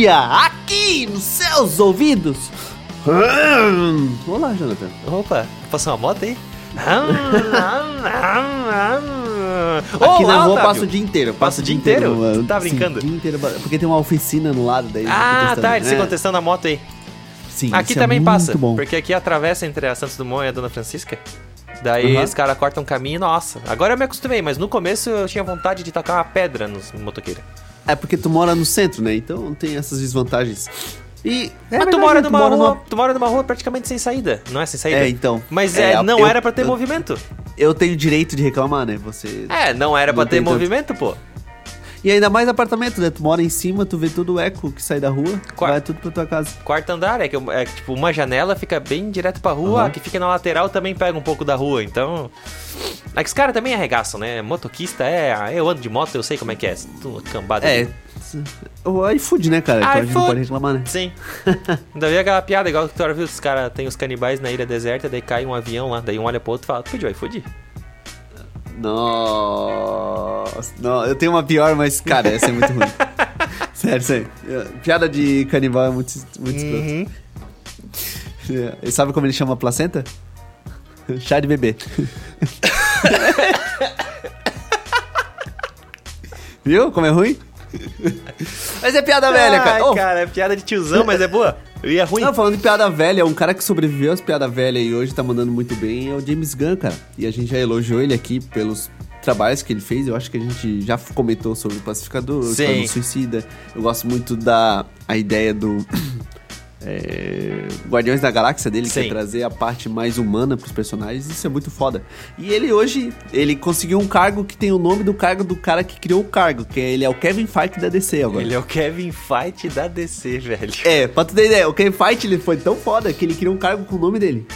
Olha, aqui nos seus ouvidos. Olá, Jonathan. Opa, passou uma moto aí? Aqui na Olá, rua Otávio. passa o dia inteiro. Passa o dia inteiro? mano. Tu tá Sim, brincando? o dia inteiro, porque tem uma oficina no lado daí. Ah, tá, eles É, ficam testando a moto aí. Sim, Aqui isso é também muito passa, bom. porque aqui atravessa entre a Santos Dumont e a Dona Francisca. Daí Aham. os caras cortam um caminho, nossa. Agora eu me acostumei, mas no começo eu tinha vontade de tacar uma pedra nos motoqueiros. É porque tu mora no centro, né? Então tem essas desvantagens. E. é mas tu mora numa rua, numa- tu mora numa rua praticamente sem saída, não é sem saída? É, então. Mas É, é, não eu- era pra ter eu- movimento. Eu tenho direito de reclamar, né? Você. É, não era pra Não ter tanto. movimento, pô. E ainda mais apartamento, né? Tu mora em cima, tu vê todo o eco que sai da rua, vai tudo pra tua casa. Quarto andar é que é, tipo uma janela fica bem direto pra rua, Aham. a que fica na lateral também pega um pouco da rua, então. É que os caras também arregaçam, né? Motoquista é. ah, Eu ando de moto, eu sei como é que é. Tudo cambada. É. O iFood, né, cara? Então a gente não pode reclamar, né? Sim. Ainda vi aquela piada, igual que tu viu, os caras tem os canibais na ilha deserta, daí cai um avião lá, daí um olha pro outro e fala, tu pediu iFood? Nossa. Não, eu tenho uma pior, mas, cara, essa é muito ruim. sério, sério. Piada de canibal é muito, muito Uhum. escroto. É. E sabe como ele chama a placenta? Chá de bebê. Viu como é ruim? Mas é piada velha, cara. Ai, Ô, cara, é piada de tiozão, mas é boa. E é ruim. Não, falando de piada velha, um cara que sobreviveu às piadas velhas e hoje tá mandando muito bem é o James Gunn, cara. E a gente já elogiou ele aqui pelos trabalhos que ele fez. Eu acho que a gente já comentou sobre o Pacificador, sobre o Suicida. Eu gosto muito da a ideia do é, Guardiões da Galáxia dele, que Sim. é trazer a parte mais humana pros personagens. Isso é muito foda. E ele hoje, ele conseguiu um cargo que tem o nome do cargo do cara que criou o cargo, que é, ele é o Kevin Feige da DC agora. Ele é o Kevin Fight da DC, velho. É, pra tu ter ideia, o Kevin Feige ele foi tão foda que ele criou um cargo com o nome dele.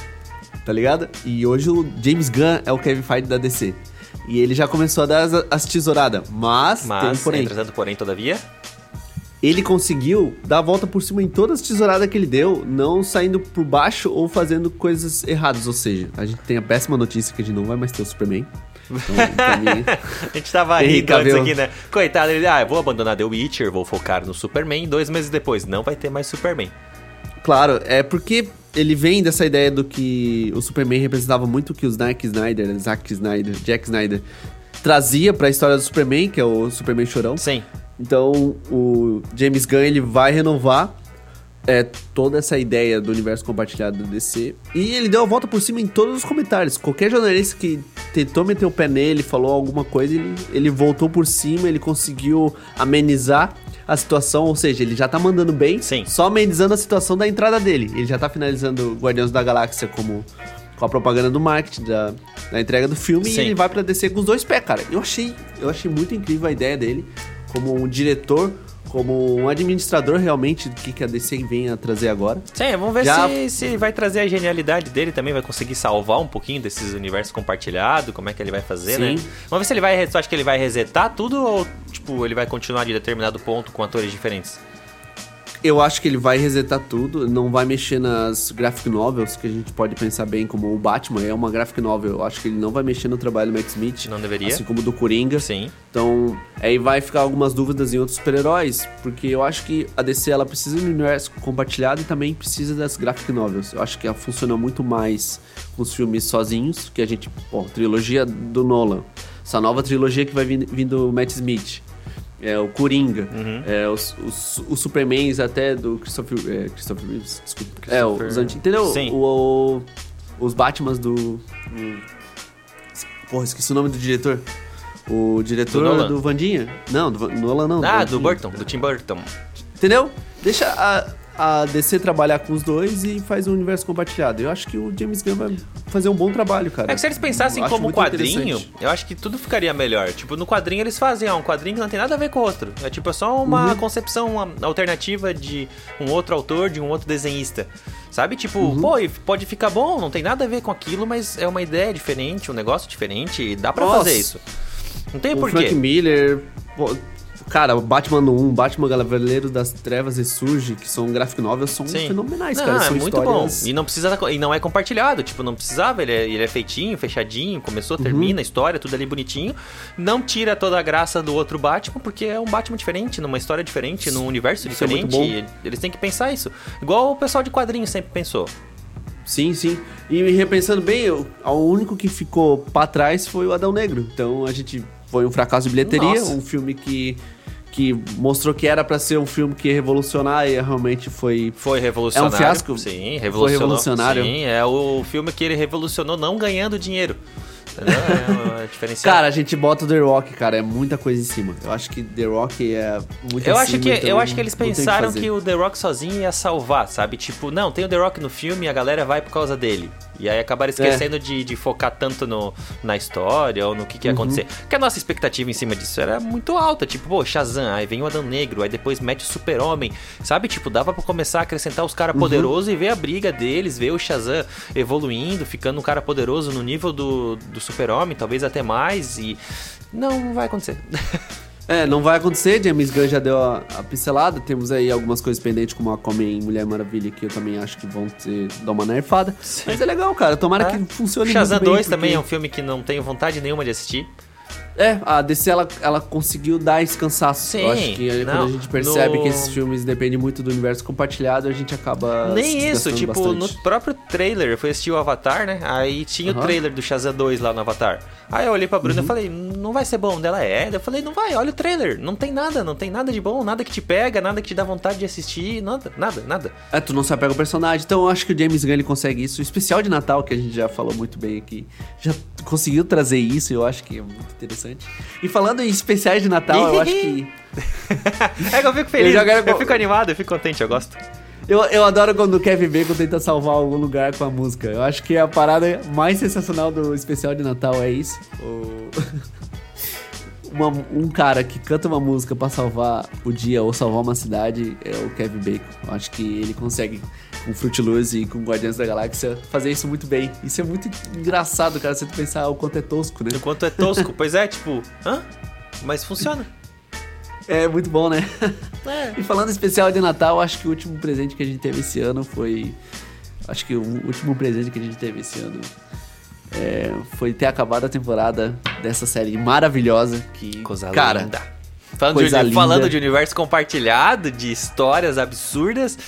Tá ligado? E hoje o James Gunn é o Kevin Feige da DC. E ele já começou a dar as, as tesouradas. Mas, tem um Mas, porém. entretanto, porém, todavia, Ele conseguiu dar a volta por cima em todas as tesouradas que ele deu, não saindo por baixo ou fazendo coisas erradas. Ou seja, a gente tem a péssima notícia que a gente não vai mais ter o Superman. Então, mim, a gente tava rindo antes aqui, né? Coitado, ele, ah, eu vou abandonar The Witcher, vou focar no Superman. Dois meses depois, não vai ter mais Superman. Claro, é porque ele vem dessa ideia do que o Superman representava muito o que o Zack Snyder, Zack Snyder, Jack Snyder trazia pra história do Superman, que é o Superman chorão. Sim. Então, o James Gunn ele vai renovar é, toda essa ideia do universo compartilhado do DC. E ele deu a volta por cima em todos os comentários. Qualquer jornalista que tentou meter o pé nele, falou alguma coisa, ele, ele voltou por cima, ele conseguiu amenizar a situação. Ou seja, ele já tá mandando bem, Sim. só amenizando a situação da entrada dele. Ele já tá finalizando Guardiões da Galáxia como com a propaganda do marketing, da, da entrega do filme, Sim. e ele vai pra DC com os dois pés, cara. Eu achei, eu achei muito incrível a ideia dele, como um diretor, como um administrador realmente do que, que a DC vem a trazer agora. Sim, vamos ver Já- se, se vai trazer a genialidade dele também, vai conseguir salvar um pouquinho desses universos compartilhados, como é que ele vai fazer, Sim. né? Vamos ver se ele vai. Tu acha que ele vai resetar tudo ou, tipo, ele vai continuar de determinado ponto com atores diferentes? Eu acho que ele vai resetar tudo, não vai mexer nas graphic novels, que a gente pode pensar bem como o Batman é uma graphic novel. Eu acho que ele não vai mexer no trabalho do Matt Smith. Não deveria? Assim como do Coringa. Sim. Então, aí vai ficar algumas dúvidas em outros super-heróis, porque eu acho que a DC ela precisa de um universo compartilhado e também precisa das graphic novels. Eu acho que ela funciona muito mais com os filmes sozinhos, que a gente, pô, trilogia do Nolan. Essa nova trilogia que vai vir, vir do Matt Smith. É o Coringa, Uhum. é, os, os, os Supermans até do Christopher, é, Christopher Reeves, desculpa. É, Christopher- os antigos, entendeu? Sim. O, o- os Batmans do... do- Porra, esqueci o nome do diretor. O diretor Do do, Vandinha. Não, do Nolan não. Ah, do Vandinha. Burton, do Tim Burton. Entendeu? Deixa a, a DC trabalhar com os dois e faz um universo compartilhado. Eu acho que o James Gunn vai fazer um bom trabalho, cara. É que se eles pensassem Eu como quadrinho, eu acho que tudo ficaria melhor. Tipo, no quadrinho eles fazem, ó, um quadrinho que não tem nada a ver com o outro. É tipo, é só uma Uhum. concepção uma alternativa de um outro autor, de um outro desenhista. Sabe? Tipo, Uhum. pô, pode ficar bom, não tem nada a ver com aquilo, mas é uma ideia diferente, um negócio diferente e dá pra Nossa. fazer isso. Não tem o porquê. Frank Miller. Cara, Batman no 1, Batman Cavaleiro das Trevas Ressurge, que são graphic novels, são Sim. fenomenais, Não, cara. é São muito histórias... bom. E não precisa e não é compartilhado, tipo, não precisava, ele é, ele é feitinho, fechadinho, começou, Uhum. termina a história, tudo ali bonitinho. Não tira toda a graça do outro Batman, porque é um Batman diferente, numa história diferente, num universo Isso é muito diferente. e eles têm que pensar isso. Igual o pessoal de quadrinhos sempre pensou. Sim, sim. E repensando bem, o o único que ficou pra trás foi o Adão Negro. Então a gente foi um fracasso de bilheteria, Nossa. um filme que, que mostrou que era pra ser um filme que ia revolucionar e realmente foi. Foi revolucionário. É um fiasco? Sim, Foi revolucionou. revolucionário? Sim, é o filme que ele revolucionou não ganhando dinheiro. É diferencial. Cara, a gente bota o The Rock, cara, é muita coisa em cima. Eu acho que The Rock é muito Eu acho, que, então eu acho que eles pensaram fazer. que, o The Rock sozinho ia salvar, sabe? Tipo, não, tem o The Rock no filme e a galera vai por causa dele. E aí acabaram esquecendo de, de focar tanto no, na história ou no que, que ia Uhum. acontecer. Porque a nossa expectativa em cima disso era muito alta. Tipo, pô, Shazam, aí vem o Adão Negro, aí depois mete o Super-Homem. Sabe? Tipo, dava pra começar a acrescentar os Uhum. caras poderosos e ver a briga deles, ver o Shazam evoluindo, ficando um cara poderoso no nível do, do Super-Homem, talvez até mais. E. Não vai acontecer. É, não vai acontecer, James Gunn já deu a, a pincelada, temos aí algumas coisas pendentes como a e Mulher Maravilha que eu também acho que vão ter, dar uma nerfada. Mas é legal, cara, tomara É. que funcione Shazam muito bem, 2 também é um porque- filme que não tenho vontade nenhuma de assistir. É, a DC ela, ela conseguiu dar esse cansaço. Sim, eu acho que aí quando a gente percebe no- que esses filmes dependem muito do universo compartilhado, a gente acaba. Nem isso, tipo, bastante. no próprio trailer, eu fui assistir o Avatar, né? Aí tinha Aham. o trailer do Shazam 2 lá no Avatar. Aí eu olhei pra Bruna Uhum. e falei, não vai ser bom. Dela é. Eu falei, não vai, olha o trailer. Não tem nada, não tem nada de bom, nada que te pega, nada que te dá vontade de assistir, nada, nada, nada. É, tu não se apega ao personagem. Então eu acho que o James Gunn ele consegue isso. O especial de Natal, que a gente já falou muito bem aqui, já conseguiu trazer isso e eu acho que é muito interessante. E falando em especiais de Natal, eu acho que. É que eu fico feliz, Eu eu, fico animado, eu fico contente, eu gosto. Eu, eu adoro quando o Kevin Bacon tenta salvar algum lugar com a música. Eu acho que a parada mais sensacional do especial de Natal é isso. O- Uma- um cara que canta uma música pra salvar o dia ou salvar uma cidade é o Kevin Bacon. Eu acho que ele consegue, com Fruit Loops e com Guardiões da Galáxia, fazer isso muito bem. Isso é muito engraçado, cara, você pensar o quanto é tosco, né? Enquanto é tosco, pois é, tipo, hã? Mas funciona. É muito bom, né? É. E falando em especial de Natal, acho que o último presente que a gente teve esse ano foi. Acho que o último presente que a gente teve esse ano é, foi ter acabado a temporada dessa série maravilhosa que. Coisa cara, linda. Falando, coisa de, linda. falando de universo compartilhado, de histórias absurdas.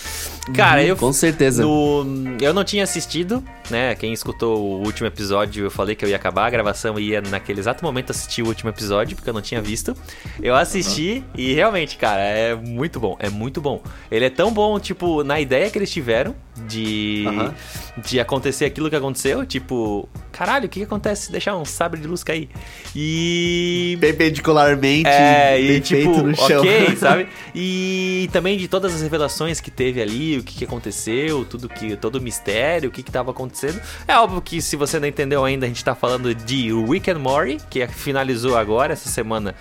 Cara, Uhum, eu. com certeza. no- eu não tinha assistido, né? Quem escutou o último episódio, eu falei que eu ia acabar a gravação e ia naquele exato momento assistir o último episódio, porque eu não tinha visto. Eu assisti e realmente, cara, é muito bom. É muito bom. Ele é tão bom, tipo, na ideia que eles tiveram de, de acontecer aquilo que aconteceu. Tipo, caralho, o que, que acontece se deixar um sabre de luz cair? E. Perpendicularmente, É, e tipo, no chão. ok, sabe? E também de todas as revelações que teve ali, o que, que aconteceu, tudo que, todo o mistério, o que, que tava acontecendo. É óbvio que se você não entendeu ainda, a gente tá falando de Rick and Morty, que finalizou agora, essa semana,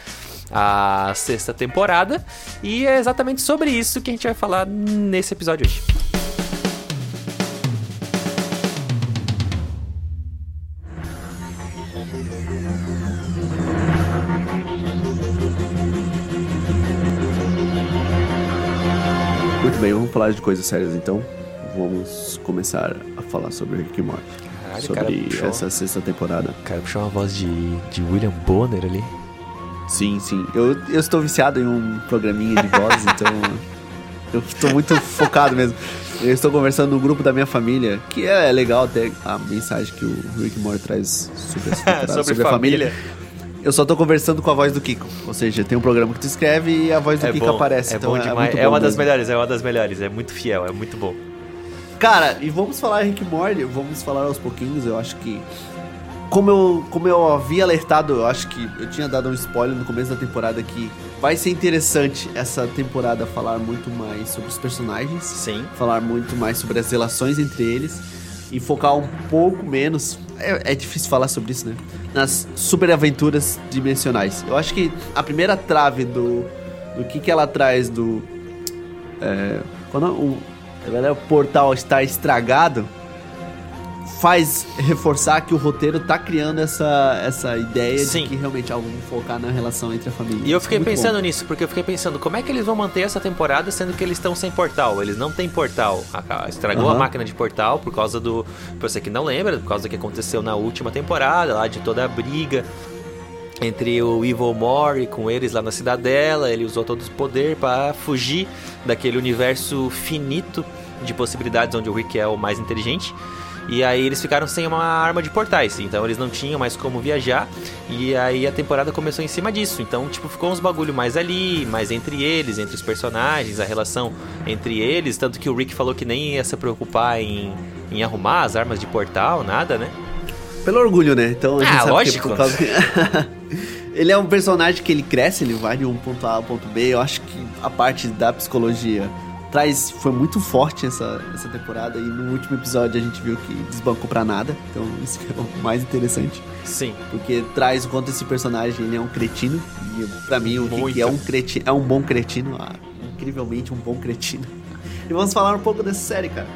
a sexta temporada. E é exatamente sobre isso que a gente vai falar nesse episódio hoje. Falar de coisas sérias então. Vamos começar a falar sobre Rick Morty. Caralho, o cara sobre puxou- essa sexta temporada. Cara, puxou uma voz de, de William Bonner ali. Sim, sim. Eu, eu estou viciado em um programinha de vozes, então eu estou muito focado mesmo. Eu estou conversando no grupo da minha família, que é legal até a mensagem que o Rick Mori traz sobre, essa temporada, Sobre a família. Eu só tô conversando com a voz do Kiko. Ou seja, tem um programa que tu escreve e a voz do É Kiko bom, aparece. é então bom demais. muito É, bom uma das mesmo. melhores, é uma das melhores. É muito fiel, é muito bom. Cara, e vamos falar Rick Morty, vamos falar aos pouquinhos, eu acho que como eu, como eu havia alertado, eu acho que eu tinha dado um spoiler no começo da temporada que vai ser interessante essa temporada falar muito mais sobre os personagens, Sim. falar muito mais sobre as relações entre eles e focar um pouco menos, é, é difícil falar sobre isso, né? Nas superaventuras dimensionais. Eu acho que a primeira trave do, do que que ela traz do é, quando o, o portal está estragado, faz reforçar que o roteiro tá criando essa, essa ideia Sim. de que realmente vamos focar na relação entre a família. E eu fiquei Muito pensando bom. nisso, porque eu fiquei pensando, como é que eles vão manter essa temporada sendo que eles estão sem portal? Eles não têm portal. Estragou a Aham. máquina de portal por causa do. Pra você que não lembra, por causa do que aconteceu na última temporada, lá de toda a briga entre o Evil Mori com eles lá na cidadela. Ele usou todo o poder para fugir daquele universo finito de possibilidades onde o Rick é o mais inteligente. E aí eles ficaram sem uma arma de portais, então eles não tinham mais como viajar. E aí a temporada começou em cima disso. Então, tipo, ficou uns bagulho mais ali, mais entre eles, entre os personagens, a relação entre eles. Tanto que o Rick falou que nem ia se preocupar em, em arrumar as armas de portal, nada, né? Pelo orgulho, né? Então a gente Ah, sabe lógico. que causa... ele é um personagem que ele cresce, ele vai de um ponto A ao ponto B. Eu acho que a parte da psicologia traz foi muito forte essa, essa temporada e no último episódio a gente viu que desbancou pra nada. Então isso que é o mais interessante, Sim. porque traz o quanto esse personagem ele é um cretino e pra mim o Rick é um cretino, é um bom cretino, ah, incrivelmente um bom cretino. E vamos falar um pouco dessa série, cara.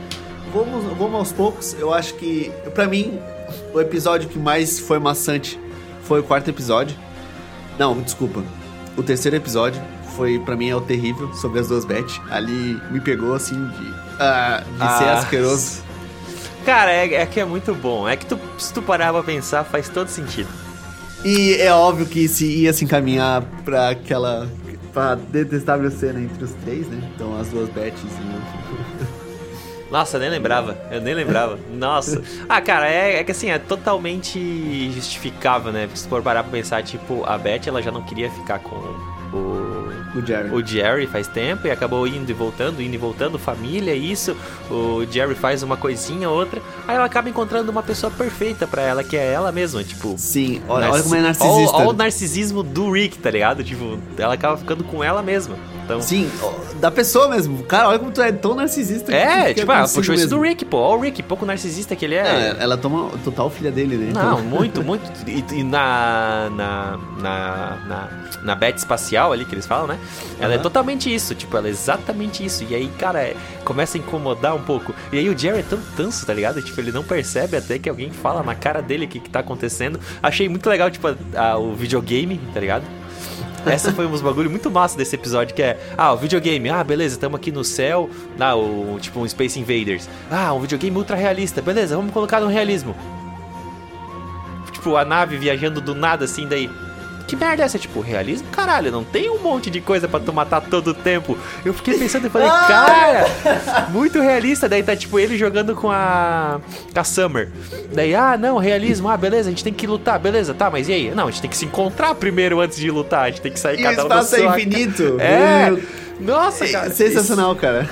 Vamos, vamos aos poucos. Eu acho que, pra mim, o episódio que mais foi maçante foi o quarto episódio. Não, desculpa. O terceiro episódio foi, pra mim, é o terrível sobre as duas Beth. Ali me pegou, assim, de, ah, de ser Ah. asqueroso. Cara, é, é que é muito bom. É que tu, se tu parar pra pensar, faz todo sentido. E é óbvio que se ia se encaminhar pra aquela. pra detestável cena entre os três, né? Então as duas Beths e o. Nossa, eu nem lembrava. Eu nem lembrava. Nossa. Ah, cara, é, é que assim, é totalmente justificável, né? Se for parar pra pensar, tipo, a Beth, ela já não queria ficar com o o Jerry. o Jerry faz tempo e acabou indo e voltando, indo e voltando, família, isso. O Jerry faz uma coisinha, outra. Aí ela acaba encontrando uma pessoa perfeita pra ela, que é ela mesma, tipo. Sim, olha, olha como é narcisista. Olha o narcisismo do Rick, tá ligado? Tipo, ela acaba ficando com ela mesma. Então. Sim, da pessoa mesmo. Cara, olha como tu é tão narcisista. É, tipo, consigo puxou isso do. Rick, pô. Olha o Rick, pouco narcisista que ele é. É, ela toma total filha dele, né? Não, Então- muito, muito. E, e na, na, na, na, na bet espacial ali que eles falam, né? Ela é Aham. totalmente isso, tipo, ela é exatamente isso. E aí, cara, é- começa a incomodar um pouco. E aí o Jerry é tão tanso, tá ligado? Tipo, ele não percebe até que alguém fala na cara dele o que, que tá acontecendo. Achei muito legal, tipo, a- a- o videogame, tá ligado? Essa foi um dos bagulho muito massa desse episódio, que é, ah, o videogame, ah, beleza, estamos aqui no céu, ah, o, tipo um Space Invaders. Ah, um videogame ultra realista, beleza, vamos colocar no realismo. Tipo, a nave viajando do nada assim, daí. Que merda é essa? Tipo, realismo? Caralho, não tem um monte de coisa pra tu matar todo o tempo. Eu fiquei pensando e falei, cara, muito realista. Daí tá tipo ele jogando com a. com a Summer. Daí, ah, não, realismo, ah, beleza, a gente tem que lutar, beleza, tá, mas e aí? Não, a gente tem que se encontrar primeiro antes de lutar, a gente tem que sair E cada um da espaço é infinito. É! Nossa, cara. É sensacional, cara.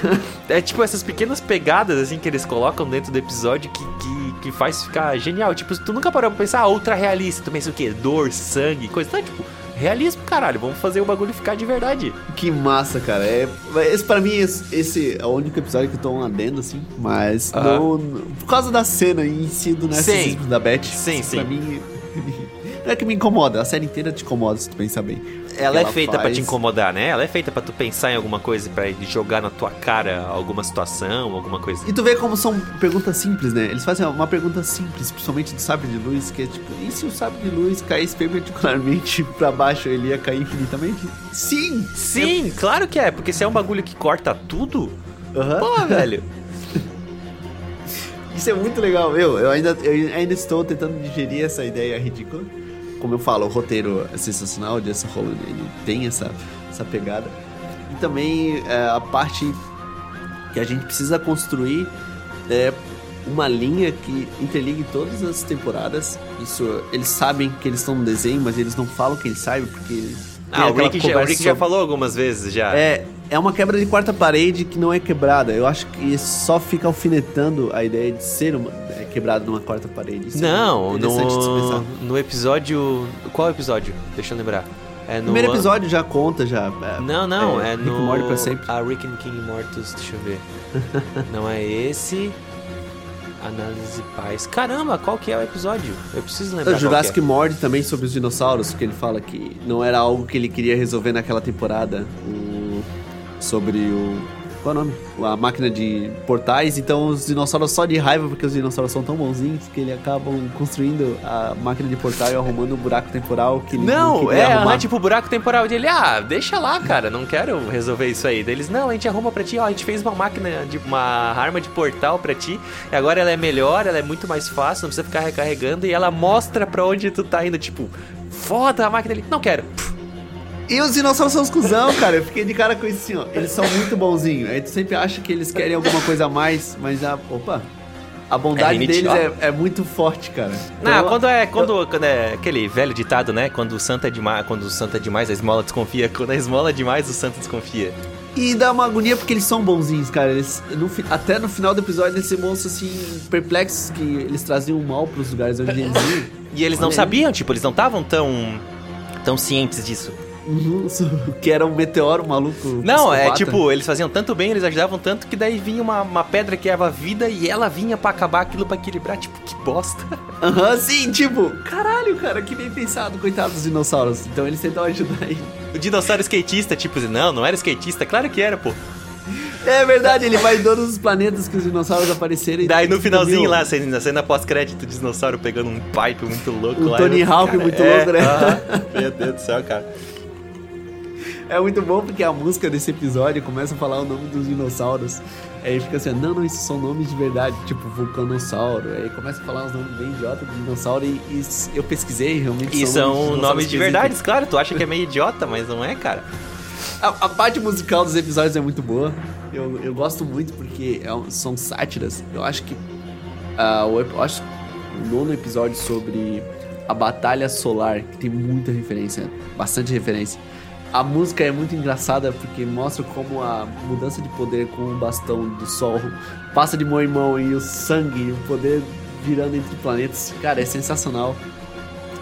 É tipo essas pequenas pegadas assim que eles colocam dentro do episódio que, que, que faz ficar genial. Tipo, tu nunca parou pra pensar, ah, ultra realista. Tu pensa o quê? Dor, sangue, coisa. Não, tipo, realismo, caralho. Vamos fazer o bagulho ficar de verdade. Que massa, cara. É, esse pra mim, esse, esse é o único episódio que eu tô um adendo, assim. Mas Aham. no- no- por causa da cena em si do narcisismo da Beth. Sim, sim. Pra mim. Não é que me incomoda, a série inteira te incomoda, se tu pensar bem. Ela, Ela é feita pra faz- te incomodar, né? Ela é feita pra tu pensar em alguma coisa, pra jogar na tua cara alguma situação, alguma coisa. E tu vê como são perguntas simples, né? Eles fazem uma pergunta simples, principalmente do sabre de luz, que é tipo, e se o sabre de luz caísse perpendicularmente pra baixo, ele ia cair infinitamente? Sim! Sim, claro que é, porque se é um bagulho que corta tudo, Aham. pô, velho. Isso é muito legal. Eu, eu, ainda, eu ainda estou tentando digerir essa ideia ridícula. Como eu falo, o roteiro é sensacional, o Jesse Holland, ele tem essa, essa pegada. E também é, a parte que a gente precisa construir é uma linha que interligue todas as temporadas. Isso, eles sabem que eles estão no desenho, mas eles não falam que eles sabem, porque... Ah, o Rick, já, o Rick já sobre- falou algumas vezes já. é, é uma quebra de quarta parede que não é quebrada. Eu acho que só fica alfinetando a ideia de ser uma, é, quebrado numa quarta parede. Isso é Não, se no, no episódio. Qual episódio? Deixa eu lembrar. É O no primeiro episódio já conta, já. é, Não, não, é, Rick no. Morty pra sempre. A Rick and King Mortus, deixa eu ver. não é esse. Análise Paz. Caramba, qual que é o episódio? Eu preciso lembrar. O Jurassic que é. Mord também sobre os dinossauros, que ele fala que não era algo que ele queria resolver naquela temporada. o- sobre o. qual é o nome? A máquina de portais. Então os dinossauros só de raiva, porque os dinossauros são tão bonzinhos que eles acabam construindo a máquina de portal e arrumando um buraco temporal que Não, é, arrumar. aham, tipo o buraco temporal dele. Ah, deixa lá, cara, não quero resolver isso aí. Deles, não, a gente arruma pra ti, ó, a gente fez uma máquina, de uma arma de portal pra ti, e agora ela é melhor, ela é muito mais fácil, não precisa ficar recarregando, e ela mostra pra onde tu tá indo, tipo, foda a máquina ali. Não quero. E os dinossauros são os cuzão, cara. Eu fiquei de cara com isso assim, ó. Eles são muito bonzinhos. Aí tu sempre acha que eles querem alguma coisa a mais, mas a. Opa! A bondade É deles é, é muito forte, cara. Não, Então, quando é, quando, quando é aquele velho ditado, né? Quando o santo é demais, quando o santo é demais, a esmola desconfia. Quando a esmola é demais, o santo desconfia. E dá uma agonia porque eles são bonzinhos, cara. Eles, no até no final do episódio eles se mostram assim, perplexos que eles traziam o mal pros lugares onde eles iam. E eles não Olha aí. sabiam, tipo, eles não estavam tão tão cientes disso. Uhum, que era um meteoro maluco. Não, é psicopata. tipo, eles faziam tanto bem, eles ajudavam tanto que daí vinha uma, uma pedra que era vida e ela vinha pra acabar aquilo pra equilibrar, tipo, que bosta. Aham, sim, tipo, caralho, cara, que bem pensado, coitado dos dinossauros. Então eles tentam ajudar ele. O dinossauro skatista, tipo, não, não era skatista, claro que era, pô. É verdade, ele vai em todos os planetas que os dinossauros apareceram. Daí no finalzinho lá, na cena pós-crédito, o dinossauro pegando um pipe muito louco Um lá. Tony Hawk muito é, louco, né? aham. Meu Deus do céu, cara. É muito bom porque a música desse episódio começa a falar o nome dos dinossauros. Aí fica assim, não, não, isso são nomes de verdade, tipo vulcanossauro. Aí começa a falar uns nomes bem idiota de dinossauro e, e eu pesquisei realmente. E são dinossauros nomes que de verdade, claro, tu acha que é meio idiota, mas não é, cara. A, a parte musical dos episódios é muito boa. Eu, eu gosto muito porque é um- são sátiras. Eu acho que. o, ep- eu acho o nono episódio sobre a Batalha Solar, que tem muita referência, bastante referência. A música é muito engraçada porque mostra como a mudança de poder com o bastão do sol passa de mão em mão e o sangue, o poder virando entre planetas. Cara, é sensacional.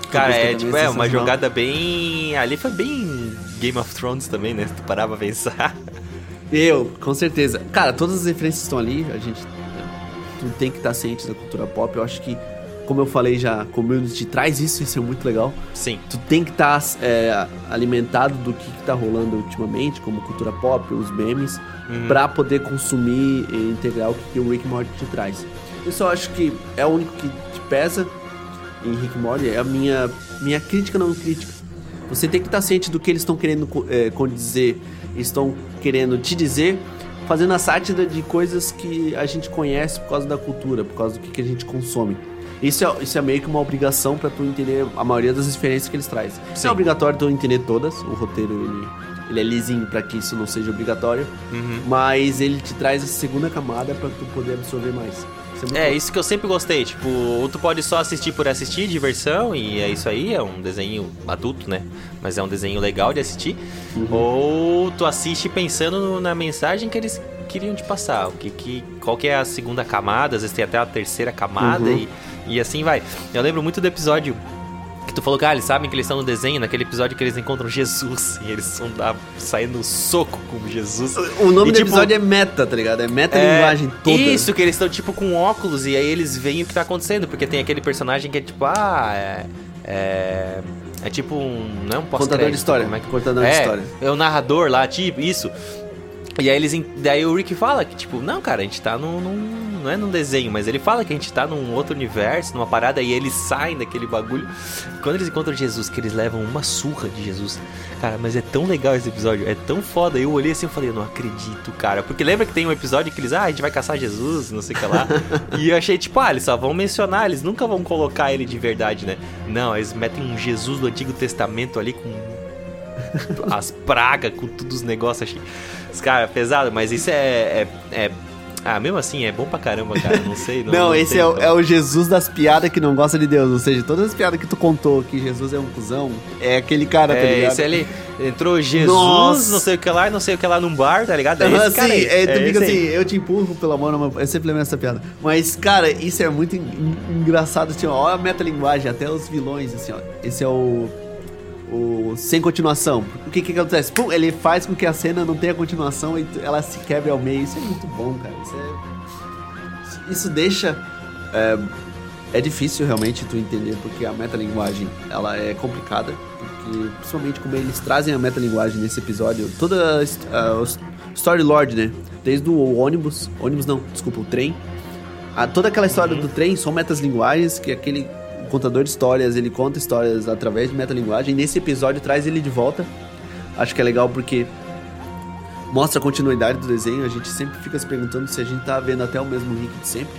A Cara, é também tipo, é uma sensacional. jogada bem. Ali foi bem Game of Thrones também, né? Se tu parar pra pensar. Eu, com certeza. Cara, todas as referências estão ali, a gente tu tem que estar ciente da cultura pop. Eu acho que, como eu falei já, a community traz isso, isso é muito legal. Sim. Tu tem que estar é, alimentado do que, que tá rolando ultimamente, como cultura pop, os memes, Uhum. pra poder consumir e integrar o que, que o Rick Morty te traz. Isso eu acho que é o único que te pesa em Rick Morty, é a minha, minha crítica não crítica. Você tem que estar ciente do que eles estão querendo é, condizer, estão querendo te dizer, fazendo a sátira de coisas que a gente conhece por causa da cultura, por causa do que, que a gente consome. Isso é, isso é meio que uma obrigação pra tu entender a maioria das referências que eles trazem. Não Sim. é obrigatório tu entender todas, o roteiro ele, ele é lisinho pra que isso não seja obrigatório, Uhum. mas ele te traz essa segunda camada pra tu poder absorver mais. Isso é É, isso que eu sempre gostei. Tipo, ou tu pode só assistir por assistir, diversão, e é isso aí, é um desenho adulto, né? Mas é um desenho legal de assistir. Uhum. Ou tu assiste pensando na mensagem que eles queriam te passar. O que, que, qual que é a segunda camada, às vezes tem até a terceira camada Uhum. e, e assim vai. Eu lembro muito do episódio que tu falou que ah, eles sabem que eles estão no desenho, naquele episódio que eles encontram Jesus e eles estão ah, saindo no soco com Jesus. O nome E, do tipo, episódio é meta, tá ligado? É meta É, linguagem toda. Isso, que eles estão tipo com óculos e aí eles veem o que tá acontecendo, porque tem aquele personagem que é tipo, ah, é. É, é tipo um. Não é um Contador de história. Como é que... Contador de é, história. é o narrador lá, tipo, isso. E aí eles. Daí o Rick fala que, tipo, não, cara, a gente tá num. num- não é num desenho, mas ele fala que a gente tá num outro universo, numa parada, e eles saem daquele bagulho. Quando eles encontram Jesus, que eles levam uma surra de Jesus. Cara, mas é tão legal esse episódio, é tão foda. Eu olhei assim e falei, eu não acredito, cara. Porque lembra que tem um episódio que eles, ah, a gente vai caçar Jesus, não sei o que lá. e eu achei, tipo, ah, eles só vão mencionar, eles nunca vão colocar ele de verdade, né? Não, eles metem um Jesus do Antigo Testamento ali com as pragas, com todos os negócios. Achei. Os cara, pesado, mas isso é, é, é- Ah, mesmo assim, é bom pra caramba, cara. Não sei. Não, Não, não esse é o, é o Jesus das piadas que não gosta de Deus. Ou seja, todas as piadas que tu contou que Jesus é um cuzão, é aquele cara, tá É, ligado? esse ali entrou Jesus, Nossa. não sei o que lá, não sei o que lá num bar, tá ligado? É esse cara sim, aí. é, tu é fica esse assim, aí. eu te empurro pela mão, numa- eu sempre lembro essa piada. Mas, cara, isso é muito en- en- engraçado, assim, ó, olha a metalinguagem, até os vilões, assim, ó. Esse é o. O sem continuação. O que que acontece? Pum, ele faz com que a cena não tenha continuação e ela se quebre ao meio. Isso é muito bom, cara. Isso é. Isso deixa. É, é difícil realmente tu entender, porque a metalinguagem ela é complicada. Porque, principalmente como eles trazem a metalinguagem nesse episódio, toda a a- Story Lord, né? desde o ônibus, ônibus não, desculpa, o trem. A, toda aquela história do trem são metalinguagens, que aquele contador de histórias, ele conta histórias através de metalinguagem. Nesse episódio traz ele de volta. Acho que é legal porque mostra a continuidade do desenho. A gente sempre fica se perguntando se a gente tá vendo até o mesmo Rick de sempre.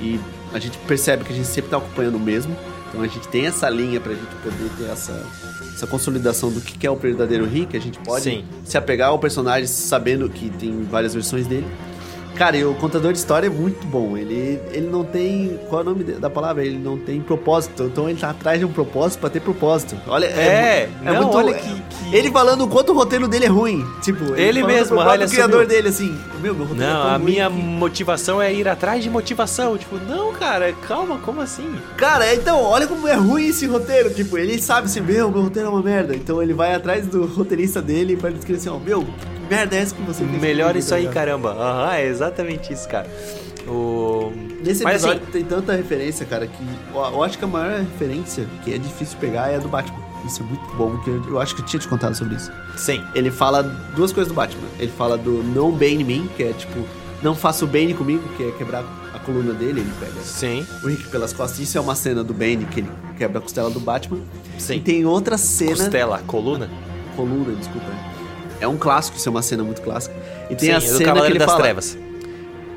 E a gente percebe que a gente sempre tá acompanhando o mesmo. Então a gente tem essa linha pra gente poder ter essa, essa consolidação do que é o verdadeiro Rick. A gente pode Sim. se apegar ao personagem sabendo que tem várias versões dele. Cara, e o contador de história é muito bom. Ele, ele não tem. Qual é o nome da palavra? Ele não tem propósito. Então ele tá atrás de um propósito pra ter propósito. Olha, É, é, não, muito. olha que- que- Ele falando o quanto o roteiro dele é ruim. Tipo, Ele falando mesmo, olha, criador subiu. dele, assim. Meu, meu roteiro é Não, tão a minha que- motivação é ir atrás de motivação. Tipo, não, cara, calma, como assim? Cara, então, olha como é ruim esse roteiro. Tipo, ele sabe assim, meu, meu roteiro é uma merda. Então ele vai atrás do roteirista dele ele escrever assim, ó, meu, merda é essa que você fez? Melhor isso aí, caramba. Aham, é exatamente isso, cara. O... Nesse Mas, episódio assim- tem tanta referência, cara, que eu acho que a maior referência que é difícil pegar é a do Batman. Isso é muito bom, que eu, acho que eu tinha te contado sobre isso. Sim. Ele fala duas coisas do Batman. Ele fala do não bane me, que é tipo, não faça o Bane comigo, que é quebrar a coluna dele, ele pega Sim, o Rick pelas costas. Isso é uma cena do Bane, que ele quebra a costela do Batman. sim. E tem outra cena... Costela, coluna? Coluna, desculpa. É um clássico, isso é uma cena muito clássica. E tem sim, a é cena que Cavaleiro ele das fala... Trevas.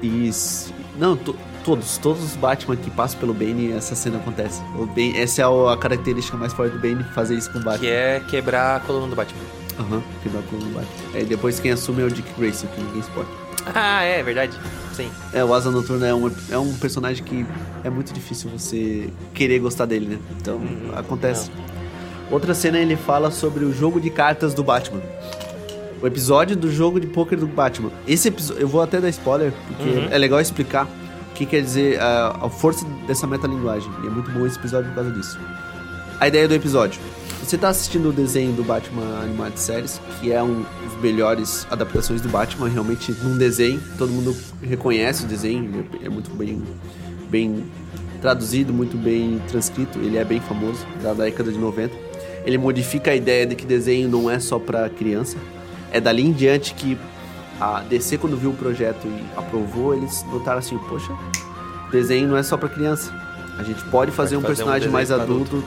Isso. Não, to- todos, todos os Batman que passam pelo Bane, essa cena acontece. O Bane, essa é a característica mais forte do Bane, fazer isso com o Batman. Que é quebrar a coluna do Batman. Aham, quebrar a coluna do Batman. É, depois quem assume é o Dick Grayson, que ninguém suporta. Ah, é verdade. Sim. É, o Asa Noturna é um, é um personagem que é muito difícil você querer gostar dele, né? Então, Uhum. acontece. Outra cena ele fala sobre o jogo de cartas do Batman. O episódio do jogo de pôquer do Batman. Esse episódio, eu vou até dar spoiler, porque Uhum. é legal explicar o que quer dizer a, a força dessa metalinguagem. E é muito bom esse episódio por causa disso. A ideia do episódio. Você tá assistindo o desenho do Batman Animated Series, que é um dos melhores adaptações do Batman, realmente num desenho, todo mundo reconhece o desenho, ele é- é muito bem, bem traduzido, muito bem transcrito, ele é bem famoso, da década de 90. Ele modifica a ideia de que desenho não é só para criança. É dali em diante que a DC, quando viu o projeto e aprovou, eles notaram assim, poxa, desenho não é só para criança. A gente pode fazer um fazer um personagem desenho mais pra adulto,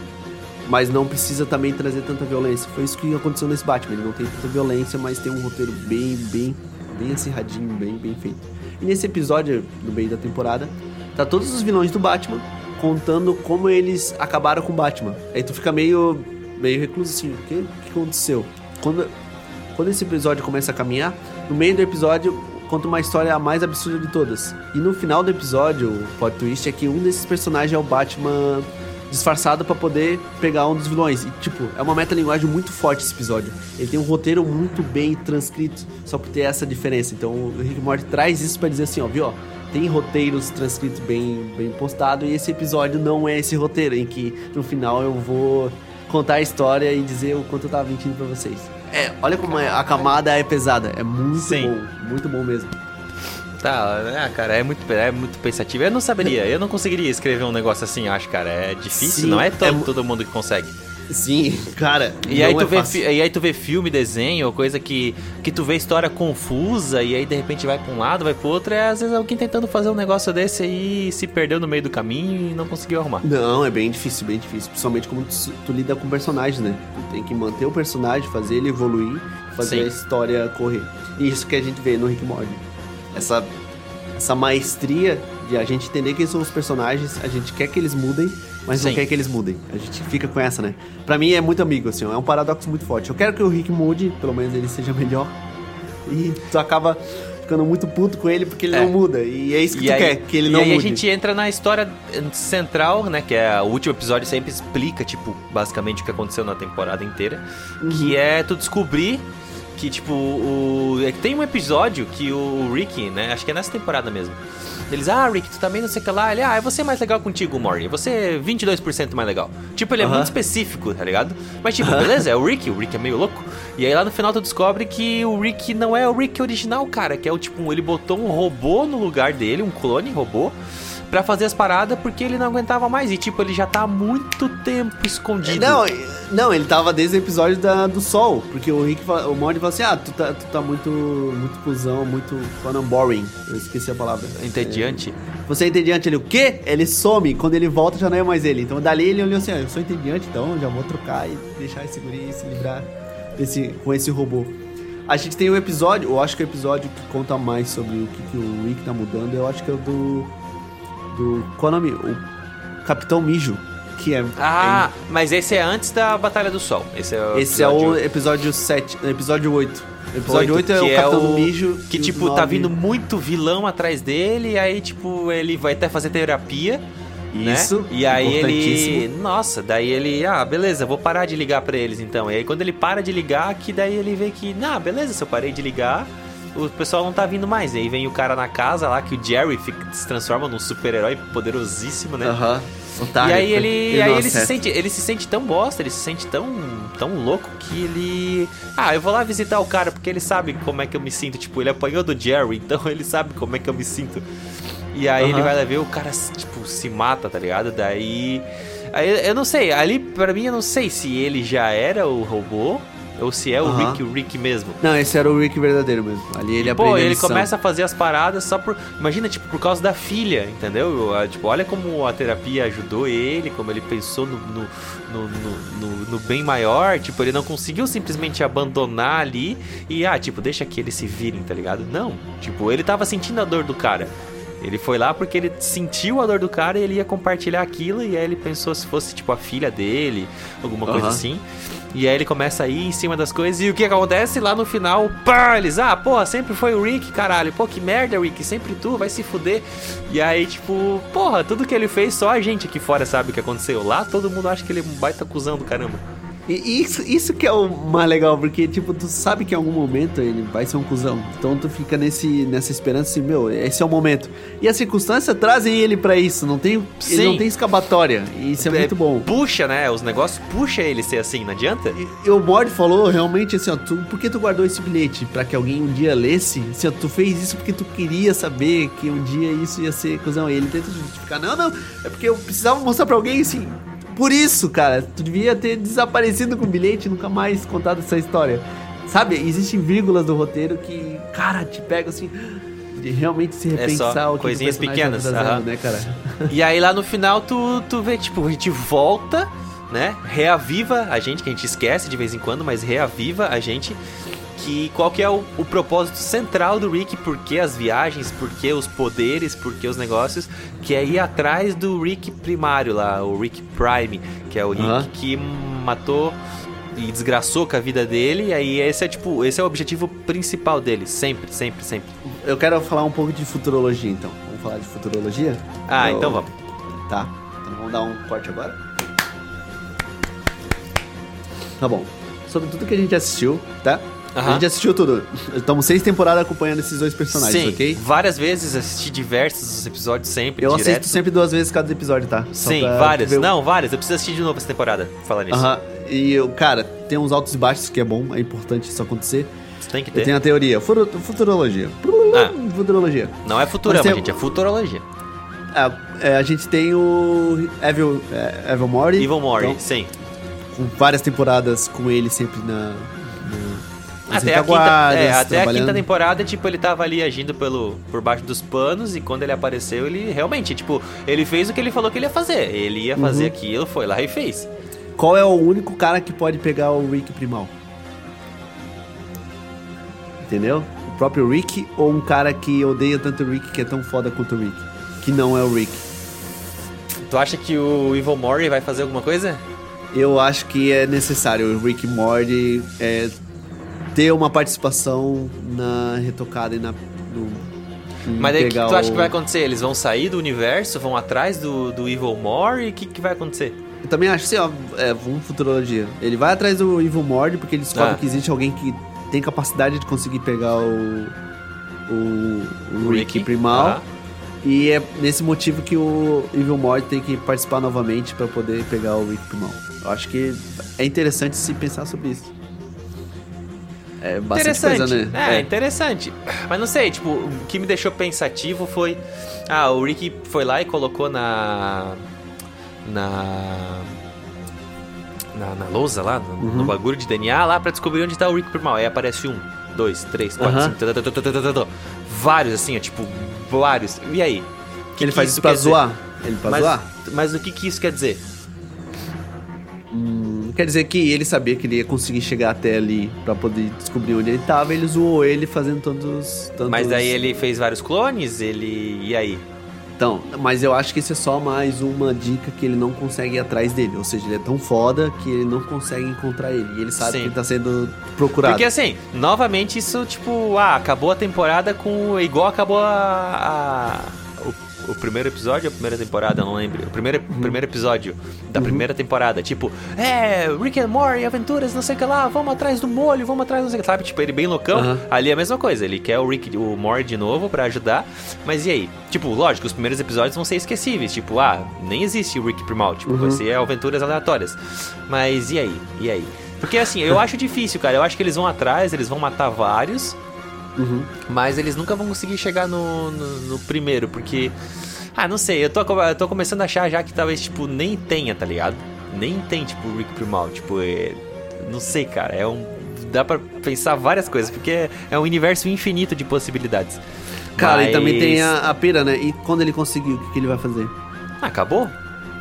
mas não precisa também trazer tanta violência. Foi isso que aconteceu nesse Batman. Ele não tem tanta violência, mas tem um roteiro bem, bem, bem acirradinho, bem, bem feito. E nesse episódio, no meio da temporada, tá todos os vilões do Batman contando como eles acabaram com o Batman. Aí tu fica meio, meio recluso assim, o que, o que aconteceu? Quando, quando esse episódio começa a caminhar, no meio do episódio conta uma história a mais absurda de todas. E no final do episódio, o plot twist é que um desses personagens é o Batman disfarçado pra poder pegar um dos vilões. E, tipo, é uma metalinguagem muito forte esse episódio. Ele tem um roteiro muito bem transcrito, só por ter essa diferença. Então, o Rick Morty traz isso pra dizer assim, ó, viu, ó, tem roteiros transcritos bem, bem postado e esse episódio não é esse roteiro em que no final eu vou contar a história e dizer o quanto eu tava mentindo pra vocês. É, olha como é- a camada é pesada, é muito Sim. bom, muito bom mesmo. Tá, ah, cara, é muito, é muito pensativo. Eu não saberia, eu não conseguiria escrever um negócio assim, acho, cara. É difícil, Sim, não é é todo, mu- todo mundo que consegue. Sim, cara. E aí, tu é vê, fácil. e aí tu vê filme, desenho, coisa que, que tu vê história confusa e aí de repente vai pra um lado, vai pro outro, é às vezes alguém tentando fazer um negócio desse aí se perdeu no meio do caminho e não conseguiu arrumar. Não, é bem difícil, bem difícil. Principalmente como tu, tu lida com personagens, né? Tu tem que manter o personagem, fazer ele evoluir, fazer Sim. a história correr. E isso que a gente vê no Rick Morty. Essa, essa maestria de a gente entender quem são os personagens, a gente quer que eles mudem, mas Sim. não quer que eles mudem. A gente fica com essa, né? Pra mim é muito amigo, assim, ó, é um paradoxo muito forte. Eu quero que o Rick mude, pelo menos ele seja melhor. E tu acaba ficando muito puto com ele porque ele É. não muda. E é isso que E tu aí, quer, que ele e não aí mude. a gente entra na história central, né? Que é o último episódio sempre explica, tipo, basicamente o que aconteceu na temporada inteira. Uhum. Que é tu descobrir que, tipo, o. É tem um episódio que o Rick, né? Acho que é nessa temporada mesmo. Eles, ah, Rick, tu também não sei o que lá. Ele, ah, você é mais legal contigo, Maury. Você é 22% mais legal. Tipo, ele é Aham. muito específico, tá ligado? Mas, tipo, beleza, é o Rick, o Rick é meio louco. E aí lá no final tu descobre que o Rick não é o Rick original, cara. Que é o tipo, ele botou um robô no lugar dele, um clone robô, pra fazer as paradas porque ele não aguentava mais. E, tipo, ele já tá há muito tempo escondido. Não, não, ele tava desde o episódio da, do Sol, porque o Rick, fala- o Morty falou assim, ah, tu tá, tu tá muito, muito cuzão, muito falando boring. Eu esqueci a palavra. Entediante. Você é entediante, ele, o quê? Ele some, quando ele volta já não é mais ele. Então dali ele olhou assim, ah, eu sou entediante, então já vou trocar e deixar esse guri se livrar desse, com esse robô. A gente tem um episódio, eu acho que é o episódio que conta mais sobre o que, que o Rick tá mudando, eu acho que é o do... do qual é o nome? O Capitão Mijo, que é... Ah, mas esse é antes da Batalha do Sol. Esse é o Esse é o episódio episódio 7, episódio 8. O episódio 8 é que o Capitão do Mijo. Que, o tipo, tá 9 vindo muito vilão atrás dele, e aí, tipo, ele vai até fazer terapia. né? Isso, E aí ele. Nossa, daí ele. Ah, beleza, vou parar de ligar pra eles então. E aí quando ele para de ligar, que daí ele vê que. Ah, beleza, se eu parei de ligar. O pessoal não tá vindo mais. E aí vem o cara na casa lá, que o Jerry fica- se transforma num super-herói poderosíssimo, né? Aham. Otário. E aí ele, aí não ele se sente, ele se sente tão bosta, ele se sente tão, tão louco que ele, ah, eu vou lá visitar o cara porque ele sabe como é que eu me sinto, tipo, ele apanhou do Jerry, então ele sabe como é que eu me sinto. E aí ele Aham. vai lá ver o cara tipo se mata, tá ligado? Daí aí eu não sei, ali pra mim eu não sei se ele já era o robô ou se é o. Rick, o Rick mesmo. Não, esse era o Rick verdadeiro mesmo. Ali ele aprendeu Pô, a ele lição. começa a fazer as paradas só por. Imagina, tipo, por causa da filha, entendeu? Tipo, olha como a terapia ajudou ele, como ele pensou no, no, no, no- no- bem maior. Tipo, ele não conseguiu simplesmente abandonar ali e, ah, tipo, deixa que eles se virem, tá ligado? Não. Tipo, ele tava sentindo a dor do cara. Ele foi lá porque ele sentiu a dor do cara e ele ia compartilhar aquilo. E aí ele pensou se fosse, tipo, a filha dele, alguma coisa Aham. assim. E aí ele começa a ir em cima das coisas. E o que acontece lá no final? Pá, eles, ah, porra, sempre foi o Rick, caralho. Pô, que merda, Rick, sempre tu, vai se fuder. E aí, tipo, porra, tudo que ele fez, só a gente aqui fora sabe o que aconteceu. Lá todo mundo acha que ele é um baita cuzão do caramba. E isso, isso que é o mais legal, porque, tipo, tu sabe que em algum momento ele vai ser um cuzão. Então tu fica nesse, nessa esperança assim, meu, esse é o momento. E as circunstâncias trazem ele pra isso, não tem, ele não tem escapatória. E isso é, muito bom. Puxa, né? Os negócios puxa ele ser assim, não adianta? E, e o Mord falou realmente assim, ó, tu, por que tu guardou esse bilhete? Pra que alguém um dia lesse? Assim, ó, tu fez isso porque tu queria saber que um dia isso ia ser cuzão. E ele tenta justificar, não, não, é porque eu precisava mostrar pra alguém assim. Por isso, cara, tu devia ter desaparecido com o bilhete e nunca mais contado essa história. Sabe, existem vírgulas do roteiro que, cara, te pega assim, de realmente se É repensar o que o coisinhas tá pequenas, trazendo, aham. né, cara? E aí lá no final tu, tu vê, tipo, a gente volta, né? Reaviva a gente, que a gente esquece de vez em quando, mas reaviva a gente. Que qual que é o, o propósito central do Rick, por que as viagens, por que os poderes, por que os negócios, que é ir atrás do Rick primário lá, o Rick Prime, que é o Rick que matou e desgraçou com a vida dele, e aí esse é tipo, esse é o objetivo principal dele, sempre, sempre, sempre. Eu quero falar um pouco de futurologia, então. Vamos falar de futurologia? Ah, Eu- então vamos. Tá. Então vamos dar um corte agora. Tá bom. Sobre tudo que a gente assistiu, tá? A Aham. gente assistiu tudo. Estamos seis temporadas acompanhando esses dois personagens, Sim, ok? várias vezes assisti diversos episódios sempre, Eu direto. assisto sempre duas vezes cada episódio, tá? Só Sim, várias. o- Não, várias. Eu preciso assistir de novo essa temporada, falar nisso. Aham. E, eu, cara, tem uns altos e baixos que é bom, é importante isso acontecer. Você tem que Eu ter. tenho a teoria. Furo- futurologia. Ah. Futurologia. Não é Futurama, tem- gente, é Futurologia. Ah, é, a gente tem o Evil, é, Evil Morty. Evil Mori, então, sim. com várias temporadas com ele sempre na. Na nas Até a, quinta, é, até a quinta temporada, tipo, ele tava ali agindo pelo, por baixo dos panos e quando ele apareceu, ele realmente, tipo, ele fez o que ele falou que ele ia fazer. Ele ia fazer Uhum. aquilo, foi lá e fez. Qual é o único cara que pode pegar o Rick primal? Entendeu? O próprio Rick ou um cara que odeia tanto o Rick que é tão foda quanto o Rick? Que não é o Rick. Tu acha que o Evil Mori vai fazer alguma coisa? Eu acho que é necessário o Rick Morty é, ter uma participação na retocada e na. No, Mas aí o que tu acha o- que vai acontecer? Eles vão sair do universo, vão atrás do, do Evil Mori? O que, que vai acontecer? Eu também acho assim, ó, é, vamos futurologia. Ele vai atrás do Evil Mord porque ele descobre Ah. que existe alguém que tem capacidade de conseguir pegar o. O, o Rick, Primal. Ah. E é nesse motivo que o Evil Mord tem que participar novamente pra poder pegar o Rick Primal. Eu acho que é interessante se pensar sobre isso. É bastante Interessante. coisa, né? É, interessante. Mas não sei, tipo, o que me deixou pensativo foi. Ah, o Rick foi lá e colocou na. Na. Na, na lousa lá, no, no Uhum. bagulho de DNA lá pra descobrir onde tá o Rick primal. Aí aparece um, dois, três, quatro, Aham. cinco, tá, tá, tá. vários assim, ó, tipo, vários. E aí? Que Ele que faz isso pra dizer? zoar. Ele pra Mas, zoar. mas o que que isso quer dizer? Quer dizer que ele sabia que ele ia conseguir chegar até ali pra poder descobrir onde ele tava. Ele zoou ele fazendo tantos. tantos... Mas daí ele fez vários clones, ele. E aí? Então, mas eu acho que isso é só mais uma dica que ele não consegue ir atrás dele. Ou seja, ele é tão foda que ele não consegue encontrar ele. E ele sabe Sim. que ele tá sendo procurado. Porque assim, novamente isso, tipo, ah, acabou a temporada com. igual acabou a. a- o, primeiro episódio, a primeira temporada, eu não lembro. O primeiro, Uhum. primeiro episódio da primeira temporada. Tipo, é, Rick and Morty, aventuras, não sei o que lá, vamos atrás do molho, vamos atrás, não sei o que, sabe? Tipo, ele bem loucão. Aham. Ali é a mesma coisa, ele quer o Rick, o Morty de novo pra ajudar. Mas e aí? Tipo, lógico, os primeiros episódios vão ser esquecíveis. Tipo, ah, nem existe o Rick Primal. Tipo, vai Uhum. ser aventuras aleatórias. Mas e aí? E aí? Porque assim, eu acho difícil, cara. Eu acho que eles vão atrás, eles vão matar vários, Uhum. mas eles nunca vão conseguir chegar no, no, no primeiro, porque. Ah, não sei, eu tô, eu tô começando a achar já que talvez, tipo, nem tenha, tá ligado? Nem tem, tipo, o Rick Primal. Tipo, é. Não sei, cara. É um. Dá pra pensar várias coisas, porque é um universo infinito de possibilidades. Cara, e também Mas- tem a, a pira, né? E quando ele conseguir, o que, que ele vai fazer? Ah, acabou?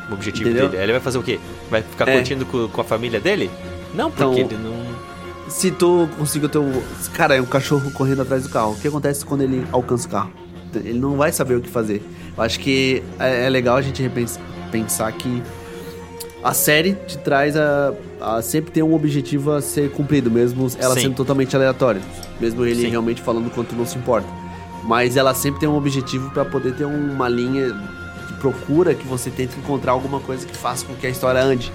O objetivo Entendeu? dele. Ele vai fazer o quê? Vai ficar É. curtindo com, com a família dele? Não, porque Então- ele não. Se tu conseguir o teu. Cara, é um cachorro correndo atrás do carro. O que acontece quando ele alcança o carro? Ele não vai saber o que fazer. Eu acho que é, é legal a gente pensar que a série te traz a, a sempre ter um objetivo a ser cumprido, mesmo ela Sim. sendo totalmente aleatória. Mesmo ele Sim. realmente falando quanto não se importa. Mas ela sempre tem um objetivo pra poder ter uma linha de procura que você tenta encontrar alguma coisa que faça com que a história ande.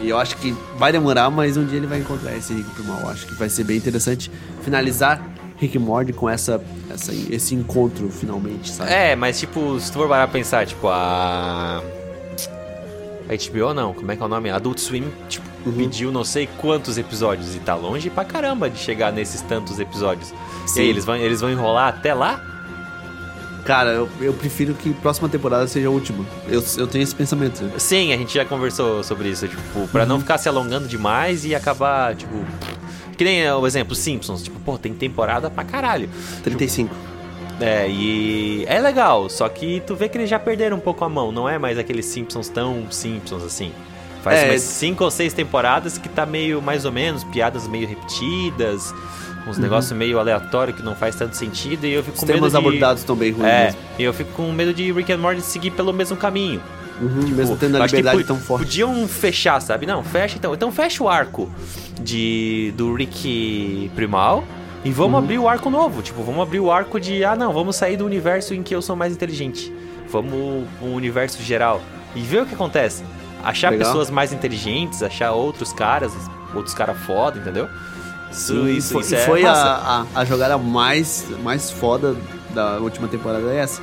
E eu acho que vai demorar, mas um dia ele vai encontrar esse Rick Primal. Eu acho que vai ser bem interessante finalizar Rick e Morty com essa, essa, esse encontro finalmente, sabe? É, mas tipo, se tu for parar pra pensar, tipo, a. A HBO não, como é que é o nome? Adult Swim, tipo, Uhum. pediu não sei quantos episódios e tá longe pra caramba de chegar nesses tantos episódios. Sim. E aí, eles vão, eles vão enrolar até lá? Cara, eu, eu prefiro que próxima temporada seja a última. Eu, eu tenho esse pensamento. Sim, a gente já conversou sobre isso, tipo, pra Uhum. não ficar se alongando demais e acabar, tipo. Que nem é, o exemplo, Simpsons, tipo, pô, tem temporada pra caralho. 35. É, e é legal, só que tu vê que eles já perderam um pouco a mão, não é mais aqueles Simpsons tão Simpsons assim. Faz É. umas cinco ou seis temporadas que tá meio mais ou menos, piadas meio repetidas, uns negócios meio aleatórios que não faz tanto sentido, e eu fico Os com medo temas de... abordados estão bem ruins É, mesmo. e eu fico com medo de Rick and Morty seguir pelo mesmo caminho. Uhum, mesmo tendo a liberdade tão forte. Podiam fechar, sabe? Não, fecha então. Então fecha o arco de do Rick Primal e vamos Uhum. abrir o arco novo. Tipo, vamos abrir o arco de ah, não, vamos sair do universo em que eu sou mais inteligente. Vamos um universo geral e ver o que acontece. Achar Legal. pessoas mais inteligentes, achar outros caras, outros caras foda, entendeu? Isso, Sim, isso, foi, isso é foi a, a, a jogada mais, mais foda da última temporada é essa.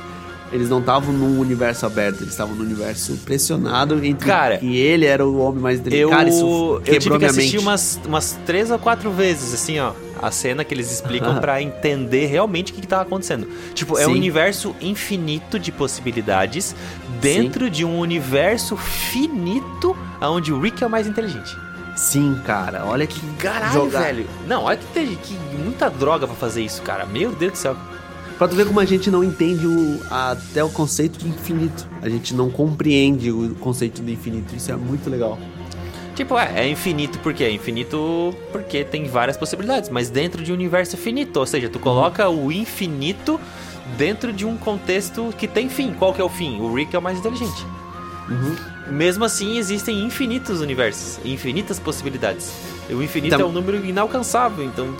Eles não estavam num universo aberto, eles estavam num universo pressionado entre Cara, que ele era o homem mais inteligente. Eu, Cara, isso eu tive que assistir umas, umas três ou quatro vezes, assim, ó, a cena que eles explicam pra entender realmente o que, que tava acontecendo. Tipo, é um Sim. universo infinito de possibilidades dentro de um universo finito onde o Rick é o mais inteligente. Sim, cara, olha que Caralho, jogar. velho. Não, olha que teve que muita droga pra fazer isso, cara. Meu Deus do céu. Pra tu ver como a gente não entende o, até o conceito de infinito. A gente não compreende o conceito de infinito. Isso é muito legal. Tipo, é, é infinito por quê? É infinito porque tem várias possibilidades, mas dentro de um universo finito. Ou seja, tu coloca o infinito dentro de um contexto que tem fim. Qual que é o fim? O Rick é o mais inteligente. Mesmo assim, existem infinitos universos, infinitas possibilidades. O infinito Tam- é um número inalcançável, então.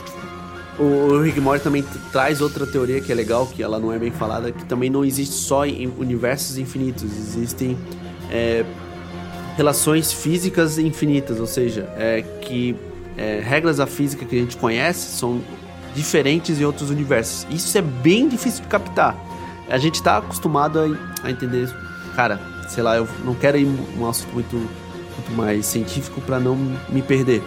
O, Rick Morty também traz outra teoria que é legal, que ela não é bem falada, que também não existe só em universos infinitos, existem é, relações físicas infinitas, ou seja, é, que é, regras da física que a gente conhece são diferentes em outros universos. Isso é bem difícil de captar. A gente tá acostumado a, a entender isso. Cara, sei lá, eu não quero ir um assunto muito, muito mais científico para não me perder.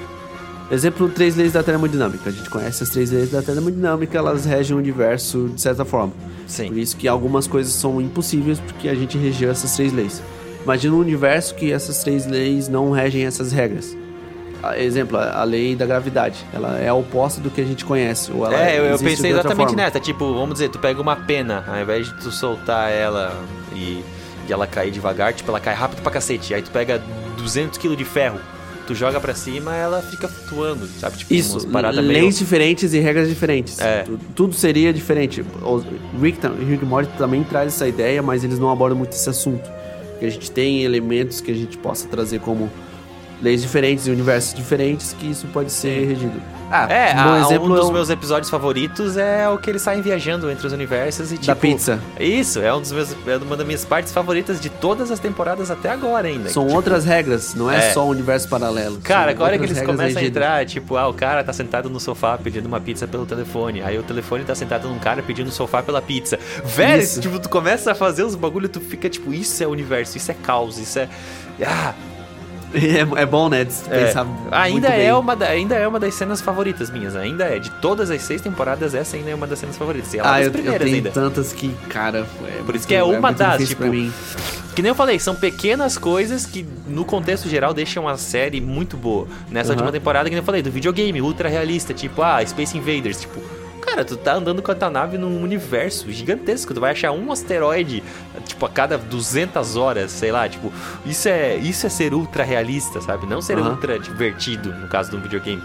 Exemplo, três leis da termodinâmica. A gente conhece as três leis da termodinâmica, elas regem o universo de certa forma. Sim. Por isso que algumas coisas são impossíveis porque a gente regeu essas três leis. Imagina um universo que essas três leis não regem essas regras. Ah, Exemplo, a lei da gravidade. Ela é oposta do que a gente conhece. Ou ela É, eu, eu pensei exatamente nessa. Tipo, vamos dizer, tu pega uma pena, ao invés de tu soltar ela e, e ela cair devagar, tipo, ela cai rápido pra cacete. Aí tu pega 200 kg de ferro, tu joga pra cima, ela fica flutuando, sabe? Tipo, Isso, umas paradas leis meio... diferentes e regras diferentes. É. Tu- Tudo seria diferente. O Rick, Rick Morty também traz essa ideia, mas eles não abordam muito esse assunto. Que a gente tem elementos que a gente possa trazer como leis diferentes e universos diferentes, que isso pode ser regido. Ah, É, um a- exemplo um dos é o meus episódios favoritos é o que eles saem viajando entre os universos e tipo... da pizza. Isso, é um dos meus, é uma das minhas partes favoritas de todas as temporadas até agora ainda. São Tipo, outras regras, não é, É. só um universo paralelo. Cara, agora que eles começam a regidas. entrar, tipo, ah, o cara tá sentado no sofá pedindo uma pizza pelo telefone. Aí o telefone tá sentado num cara pedindo sofá pela pizza. Velho, tipo, tu começa a fazer os bagulho, tu fica tipo, isso é universo, isso é caos, isso é. Ah, É, é bom, né? É. pensar ainda, é uma da- ainda é uma das cenas favoritas minhas, ainda é. De todas as seis temporadas, essa ainda é uma das cenas favoritas. E é uma Ah, das eu, eu primeiras tenho ainda. tantas que, cara. É Por isso que é uma muito das, tipo. Que nem eu falei, são pequenas coisas que, no contexto geral, deixam a série muito boa. Nessa Aham. última temporada, que nem eu falei, do videogame, ultra realista, tipo, ah, Space Invaders, tipo. Cara, tu tá andando com a tua nave num universo gigantesco. Tu vai achar um asteroide, tipo, a cada 200 horas, sei lá. Tipo, isso é, isso é ser ultra realista, sabe? Não ser Aham. ultra divertido, no caso de um videogame.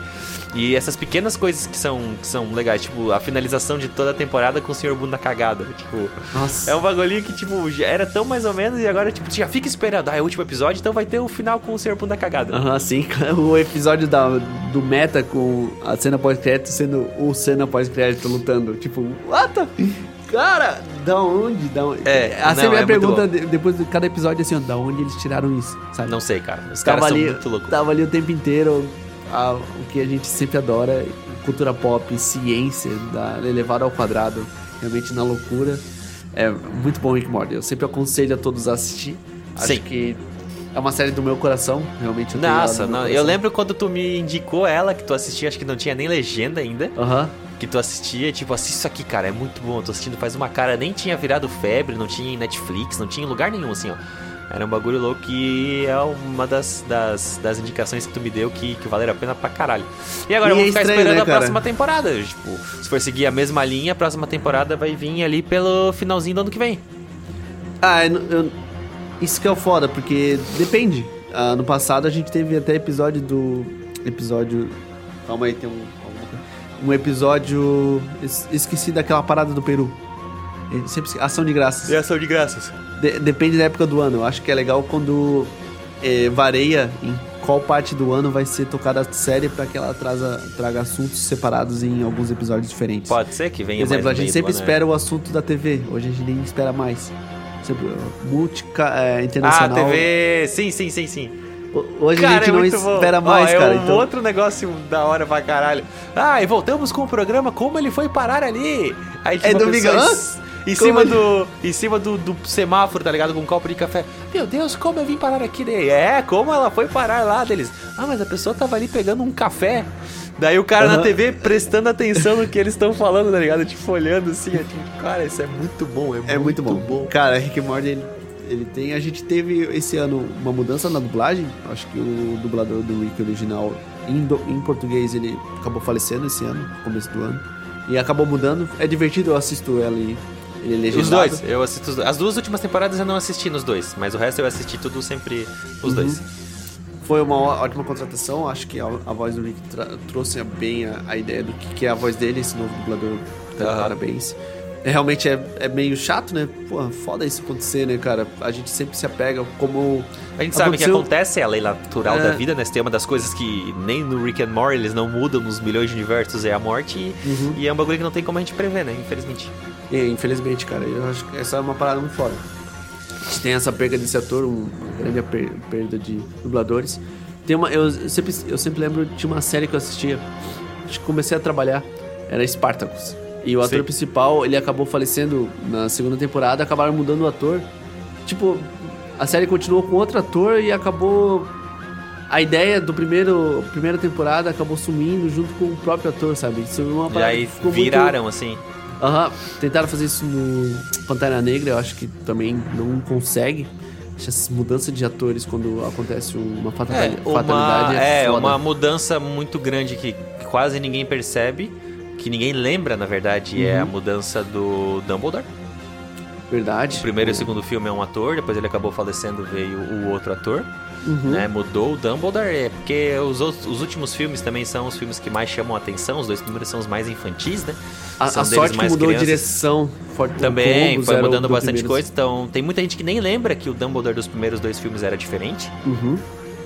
E essas pequenas coisas que são, que são legais, tipo, a finalização de toda a temporada com o Sr. Bunda cagada. Tipo, Nossa. é um bagulhinho que, tipo, já era tão mais ou menos e agora, tipo, já fica esperando. Ah, é o último episódio, então vai ter o final com o Sr. Bunda cagada. Aham, sim. O episódio da, do Meta com a cena pós-crédito sendo o cena pós-crédito lutando. Tipo, what the... Cara, da onde? Da onde? É, a não, minha é pergunta depois de cada episódio é assim, ó, da onde eles tiraram isso, sabe? Não sei, cara. Os tava caras são ali, muito loucos. Tava ali o tempo inteiro a- o que a gente sempre adora, cultura pop, ciência, da, elevado ao quadrado, realmente na loucura. É muito bom Rick Morty. Eu sempre aconselho a todos a assistir. Acho Sim. que é uma série do meu coração, realmente. eu Nossa, no meu não, eu lembro quando tu me indicou ela, que tu assistia, acho que não tinha nem legenda ainda. Aham. Que tu assistia, tipo, assiste isso aqui, cara, é muito bom. Eu tô assistindo faz uma cara, nem tinha virado febre, não tinha em Netflix, não tinha em lugar nenhum, assim, ó. Era um bagulho louco e é uma das, das, das indicações que tu me deu que, que valeram a pena pra caralho. E agora E vamos é ficar estranho, esperando né, a cara? próxima temporada. Tipo, se for seguir a mesma linha, a próxima temporada vai vir ali pelo finalzinho do ano que vem. Ah, eu, eu- isso que é o foda, porque depende. Ah, no passado a gente teve até episódio do. Episódio. Calma aí, tem um. Um episódio. es- Esqueci daquela parada do Peru. Eu Sempre Ação de graças. ação de graças. De- depende da época do ano. Eu acho que é legal quando eh, varia em qual parte do ano vai ser tocada a série pra que ela traga, traga assuntos separados em alguns episódios diferentes. Pode ser que venha Por exemplo, mais a gente sempre ano, né? espera o assunto da TV. Hoje a gente nem espera mais. Sempre, multica, é, Ah, internacional. TV. Sim, sim, sim, sim. Hoje a Cara, gente é não muito bom. espera Ó, mais, é cara. um então, outro negócio da hora pra caralho. Ah, e voltamos com o programa Como Ele Foi Parar Ali. Aí, É hã? Em Como cima, ele- do, em cima do, do semáforo, tá ligado? Com um copo de café. Meu Deus, como eu vim parar aqui? Daí, é, como ela foi parar lá deles? Ah, mas a pessoa tava ali pegando um café. Daí o cara na Aham. TV prestando atenção no que eles estão falando, tá ligado? Tipo, olhando assim, é tipo, cara, isso é muito bom, é, é muito bom. Cara, Rick Morty, ele, ele tem... A gente teve esse ano uma mudança na dublagem. Acho que o dublador do Rick original, em, do- em português, ele acabou falecendo esse ano, no começo do ano. E acabou mudando. É divertido, eu assisto ela e ele é legendado. Os dois, eu assisto os dois. As duas últimas temporadas eu não assisti nos dois, mas o resto eu assisti tudo sempre os Uhum. dois. Foi uma ótima contratação. Acho que a, a voz do Rick trouxe bem a, a ideia do que, que é a voz dele, esse novo dublador. Tá, Aham. Parabéns. É, realmente é, é meio chato, né? Pô, foda isso acontecer, né, cara? A gente sempre se apega como. A gente sabe que Aconteceu- acontece, é a lei natural É. da vida, né? Tem uma das coisas que nem no Rick and Morty eles não mudam nos milhões de universos é a morte e, Uhum. e é um bagulho que não tem como a gente prever, né? Infelizmente. É, infelizmente, cara, eu acho que essa é uma parada muito foda. A gente tem essa perda desse ator, um- uma grande per- perda de dubladores. Tem uma, eu, sempre, eu sempre lembro de uma série que eu assistia. Acho que comecei a trabalhar, era Spartacus. E o ator Sim. principal, ele acabou falecendo na segunda temporada, acabaram mudando o ator. Tipo, a série continuou com outro ator e acabou a ideia do primeiro primeira temporada acabou sumindo junto com o próprio ator, sabe? Isso é uma E parada aí que ficou viraram, assim. Muito... Aham, tentaram fazer isso no Pantera Negra, eu acho que também não consegue. Essas mudanças de atores quando acontece uma É, fatali- uma, fatalidade é, é uma mudança muito grande que quase ninguém percebe, que ninguém lembra, na verdade, Uhum. é a mudança do Dumbledore. Verdade. O primeiro e o segundo filme é um ator, depois ele acabou falecendo, veio o outro ator, Uhum. né? Mudou o Dumbledore, é porque os, outros, os últimos filmes também são os filmes que mais chamam a atenção, os dois primeiros são os mais infantis, né? A, São a sorte que mudou crianças. a direção. Forte, Também foi mudando do bastante primeiro- coisa, então tem muita gente que nem lembra que o Dumbledore dos primeiros dois filmes era diferente. Uhum.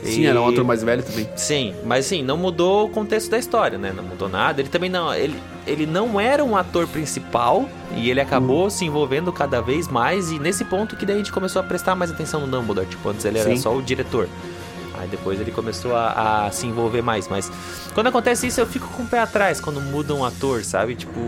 Sim, E- era um ator mais velho também. Sim, mas sim, não mudou o contexto da história, né? Não mudou nada. Ele também não. Ele, ele não era um ator principal e ele acabou Hum. se envolvendo cada vez mais. E nesse ponto que daí a gente começou a prestar mais atenção no Dumbledore. Tipo, antes ele era Sim. só o diretor. Aí depois ele começou a, a se envolver mais. Mas quando acontece isso, eu fico com o pé atrás quando muda um ator, sabe? Tipo.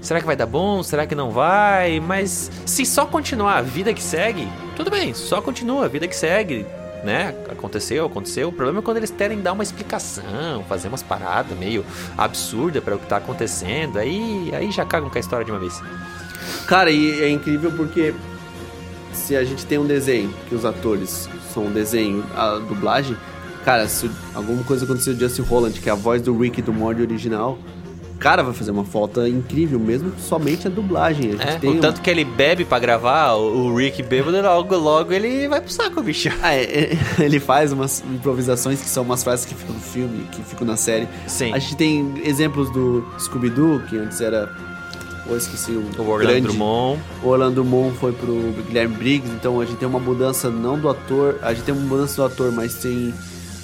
Será que vai dar bom? Será que não vai? Mas se só continuar a vida que segue, tudo bem, só continua a vida que segue, né? Aconteceu, aconteceu. O problema é quando eles querem dar uma explicação, fazer umas paradas meio absurdas para o que tá acontecendo. Aí, aí já cagam com a história de uma vez. Cara, e é incrível porque se a gente tem um desenho que os atores são um desenho, a dublagem, cara, se alguma coisa acontecer com o Justin Holland, que é a voz do Rick do Morty original, cara, vai fazer uma falta incrível, mesmo somente a dublagem. A É, o um- tanto que ele bebe pra gravar, o Rick bêbado, logo, logo ele vai pro saco, bicho. Ah, é, é, ele faz umas improvisações que são umas frases que ficam no filme, que ficam na série. Sim. A gente tem exemplos do Scooby-Doo, que antes era. Eu esqueci o. O Orlando grande. Drummond. O Orlando Drummond foi pro Guilherme Briggs, então a gente tem uma mudança não do ator, a gente tem uma mudança do ator, mas tem.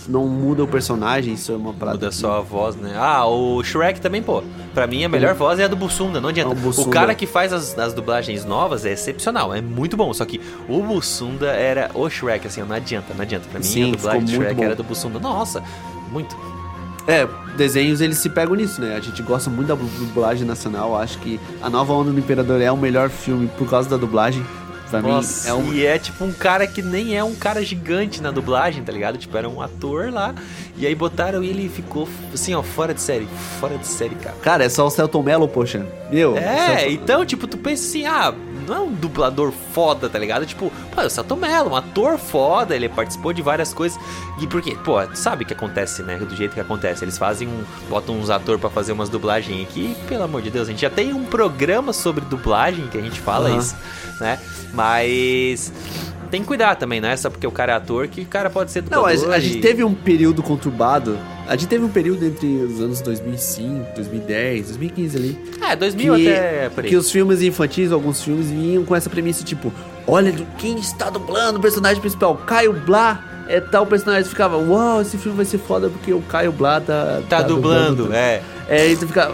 Não muda o personagem, isso é uma parada. Muda que- só a voz, né? Ah, o Shrek também, pô. Pra mim, a melhor voz é a do Bussunda, não adianta. É o Bussunda. O cara que faz as, as dublagens novas é excepcional, é muito bom. Só que o Bussunda era o Shrek, assim, não adianta, não adianta. Pra mim, Sim, a dublagem do Shrek bom. era do Bussunda. Nossa, muito. É, desenhos eles se pegam nisso, né? A gente gosta muito da dublagem nacional, acho que A Nova Onda do Imperador é o melhor filme por causa da dublagem. Pra Nossa, mim, é um. e é tipo um cara que nem é um cara gigante na dublagem, tá ligado? Tipo, era um ator lá. E aí botaram ele e ficou, assim, ó, fora de série. Fora de série, cara. Cara, é só o Celton Mello, poxa. Meu. É, Celton- então, tipo, tu pensa assim, ah, não é um dublador foda, tá ligado? Tipo, pô, é o Celton Mello, um ator foda, ele participou de várias coisas. E porque, pô, sabe o que acontece, né? Do jeito que acontece. Eles fazem um. botam uns atores pra fazer umas dublagens aqui. Pelo amor de Deus, a gente já tem um programa sobre dublagem que a gente fala Aham. isso, né? Mas. Tem que cuidar também, não é só porque o cara é ator que o cara pode ser Não, a, a gente teve um período conturbado. A gente teve um período entre os anos 2005, 2010, 2015 ali. É, 2000 que, até por aí. que os filmes infantis, alguns filmes, vinham com essa premissa, tipo, olha quem está dublando o personagem principal, Caio Blá é tal personagem. Ficava, uau, esse filme vai ser foda porque o Caio Blá tá... Tá, dublando, é. É, e tu fica,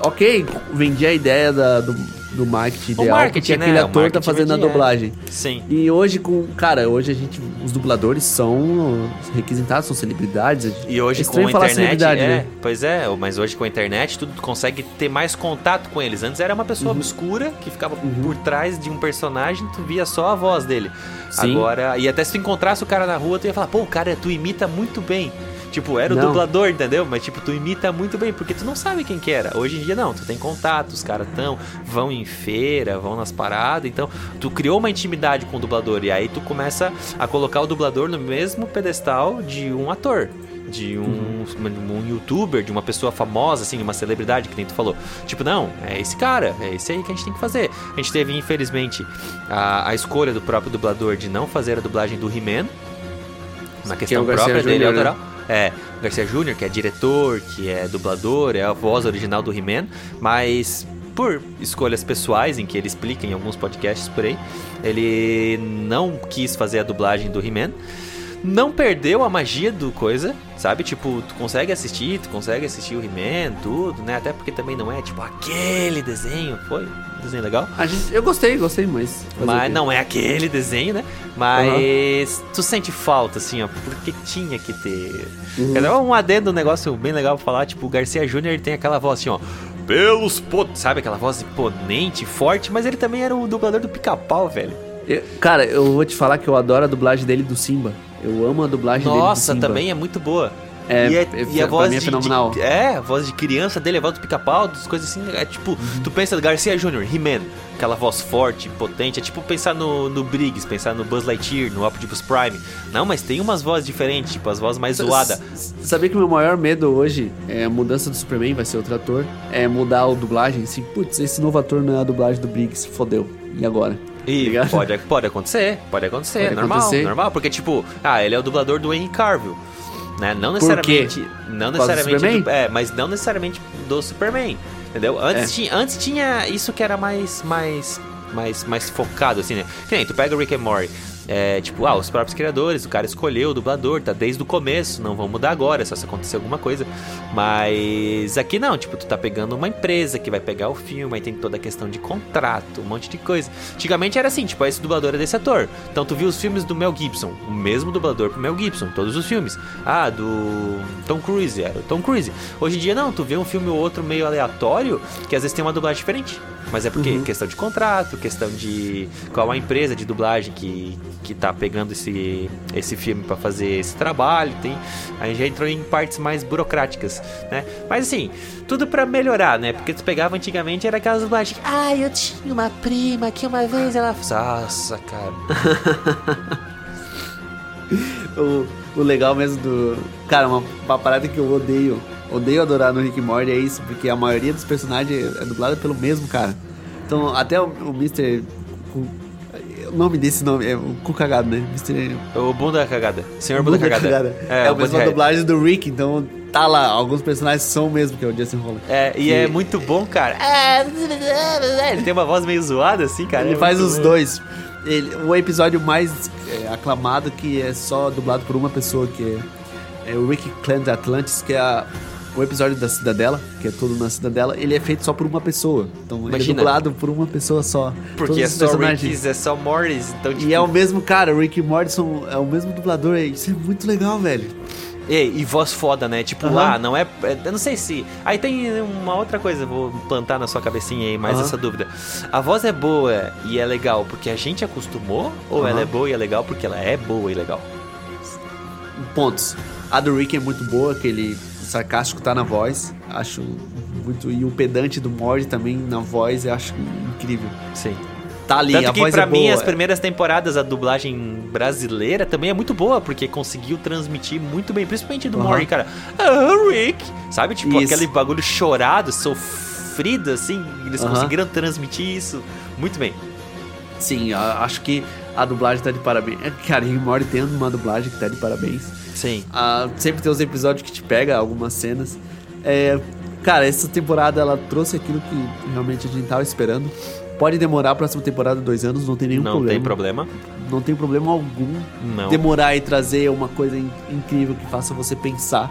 ok, vendi a ideia da- do, do marketing O ideal, marketing, porque né? aquele O ator tá fazendo a dublagem. Sim. E hoje com, cara, hoje a gente, os dubladores são requisitados, são celebridades. E hoje é com estranho a falar internet, celebridade, é, né? pois é, mas hoje com a internet tudo tu consegue ter mais contato com eles. Antes era uma Uhum. pessoa obscura que ficava por trás de um personagem, tu via só a voz dele. Sim. Agora, e até se tu encontrasse o cara na rua, tu ia falar, pô, cara, tu imita muito bem. Tipo, era o Não. dublador, entendeu? Mas tipo, tu imita muito bem, porque tu não sabe quem que era. Hoje em dia não, tu tem contato, os caras tão, vão em feira, vão nas paradas, então tu criou uma intimidade com o dublador e aí tu começa a colocar o dublador no mesmo pedestal de um ator de um, um youtuber, de uma pessoa famosa, assim, uma celebridade, que nem tu falou. Tipo, não, é esse cara, é esse aí que a gente tem que fazer. A gente teve, infelizmente, a, a escolha do próprio dublador de não fazer a dublagem do He-Man, na Que é questão o Garcia própria dele, Júnior, né? É, Garcia Júnior, que é diretor, que é dublador, é a voz original do He-Man, mas por escolhas pessoais, em que ele explica em alguns podcasts por aí, ele não quis fazer a dublagem do He-Man. Não perdeu a magia do coisa, sabe? Tipo, tu consegue assistir, tu consegue assistir o He-Man, tudo, né? Até porque também não é tipo aquele desenho, foi um desenho legal. A gente, eu gostei, gostei, mas... Mas não é aquele desenho, né? Mas tu sente falta, assim, ó, porque tinha que ter. Uhum. Um adendo, um negócio bem legal pra falar, tipo, o Garcia Júnior ele tem aquela voz assim, ó. Pelos pot... Sabe aquela voz imponente, forte, mas ele também era o dublador do pica-pau, velho. Eu- cara, eu vou te falar que eu adoro a dublagem dele do Simba. Eu amo a dublagem dele. Nossa, também é muito boa. É, e, é, e a pra voz mim é de, fenomenal. de- é, a voz de criança dele, a voz do pica-pau, das coisas assim. É tipo, tu pensa no Garcia Jr., He-Man, aquela voz forte, potente. É tipo pensar no, no Briggs, pensar no Buzz Lightyear, no Optimus Prime. Não, mas tem umas vozes diferentes, tipo as vozes mais zoadas. Sabia que o meu maior medo hoje é a mudança do Superman, vai ser outro ator, é mudar a dublagem, assim, putz, esse novo ator não é a dublagem do Briggs, fodeu. E agora? E Ligado? pode, pode acontecer, pode acontecer, Pode normal, acontecer. normal, porque tipo, ah, ele é o dublador do Henry Cavill, né? Não necessariamente, não necessariamente, é, mas não necessariamente do Superman, entendeu? Antes, É. tinha, antes tinha isso que era mais, mais, mais, mais focado assim, né? Que nem tu pega o Rick and Morty, é, tipo, ah, os próprios criadores, o cara escolheu o dublador, tá desde o começo, não vão mudar agora, só se acontecer alguma coisa. Mas aqui não, tipo, tu tá pegando uma empresa que vai pegar o filme, aí tem toda a questão de contrato, um monte de coisa. Antigamente era assim, tipo, esse dublador é desse ator. Então tu viu os filmes do Mel Gibson, o mesmo dublador pro Mel Gibson, todos os filmes. Ah, do Tom Cruise, era o Tom Cruise. Hoje em dia não, tu vê um filme ou outro meio aleatório, que às vezes tem uma dublagem diferente. Mas é porque Uhum. questão de contrato, questão de qual a empresa de dublagem que, que tá pegando esse, esse filme pra fazer esse trabalho, tem. Aí já entrou em partes mais burocráticas, né? Mas assim, tudo pra melhorar, né? Porque tu pegava antigamente era aquelas dublagens. Ah, eu tinha uma prima que uma vez ela. Nossa, cara. O, o legal mesmo do. Cara, uma, uma parada que eu odeio, odeio adorar no Rick and Morty é isso, porque a maioria dos personagens é dublada pelo mesmo cara. Então, até o, o Mr. O nome desse nome é o Cu Cagado, né? Mr. O Bunda Cagada. Senhor Bunda, Cagada. É, a o mesma Bunda- dublagem do Rick, então tá lá. Alguns personagens são o mesmo, que é o Jason Holland. É, e é muito bom, cara. Ele tem uma voz meio zoada, assim, cara. Ele é faz os bom. dois. Ele, o episódio mais é, aclamado que é só dublado por uma pessoa, que é, é o Rick Clan de Atlantis, que é a- o episódio da Cidadela, que é todo na Cidadela, ele é feito só por uma pessoa. Então ele é Imagina. dublado por uma pessoa só. Porque é só personagens. É só Morris, então tipo... E é o mesmo cara, o Rick e são, é o mesmo dublador. Isso é muito legal, velho. Ei, e voz foda, né? Tipo, Aham. lá, não é. é- Eu não sei se. Aí tem uma outra coisa, vou plantar na sua cabecinha aí mais Aham. essa dúvida. A voz é boa e é legal porque a gente acostumou? Ou Aham. ela é boa e é legal porque ela é boa e legal? Pontos. A do Rick é muito boa, aquele sarcástico tá na voz. Acho muito. E o pedante do Morty também na voz, eu acho incrível. Sim. Tá ali, Tanto a que voz pra é mim, boa. as primeiras temporadas, a dublagem brasileira também é muito boa, porque conseguiu transmitir muito bem, principalmente do Aham. Morty, cara. Ah, Rick! Sabe? Tipo, Isso. aquele bagulho chorado, sofrido, assim. Eles Aham. conseguiram transmitir isso muito bem. Sim, acho que a dublagem tá de parabéns. É, Cara, Rick Morty tem uma dublagem que tá de parabéns. Sim. Ah, sempre tem os episódios que te pega, algumas cenas. É, cara, essa temporada ela trouxe aquilo que realmente a gente tava esperando. Pode demorar a próxima temporada dois anos, não tem nenhum não problema. tem problema. Não tem problema algum Não. demorar e trazer uma coisa in- incrível que faça você pensar.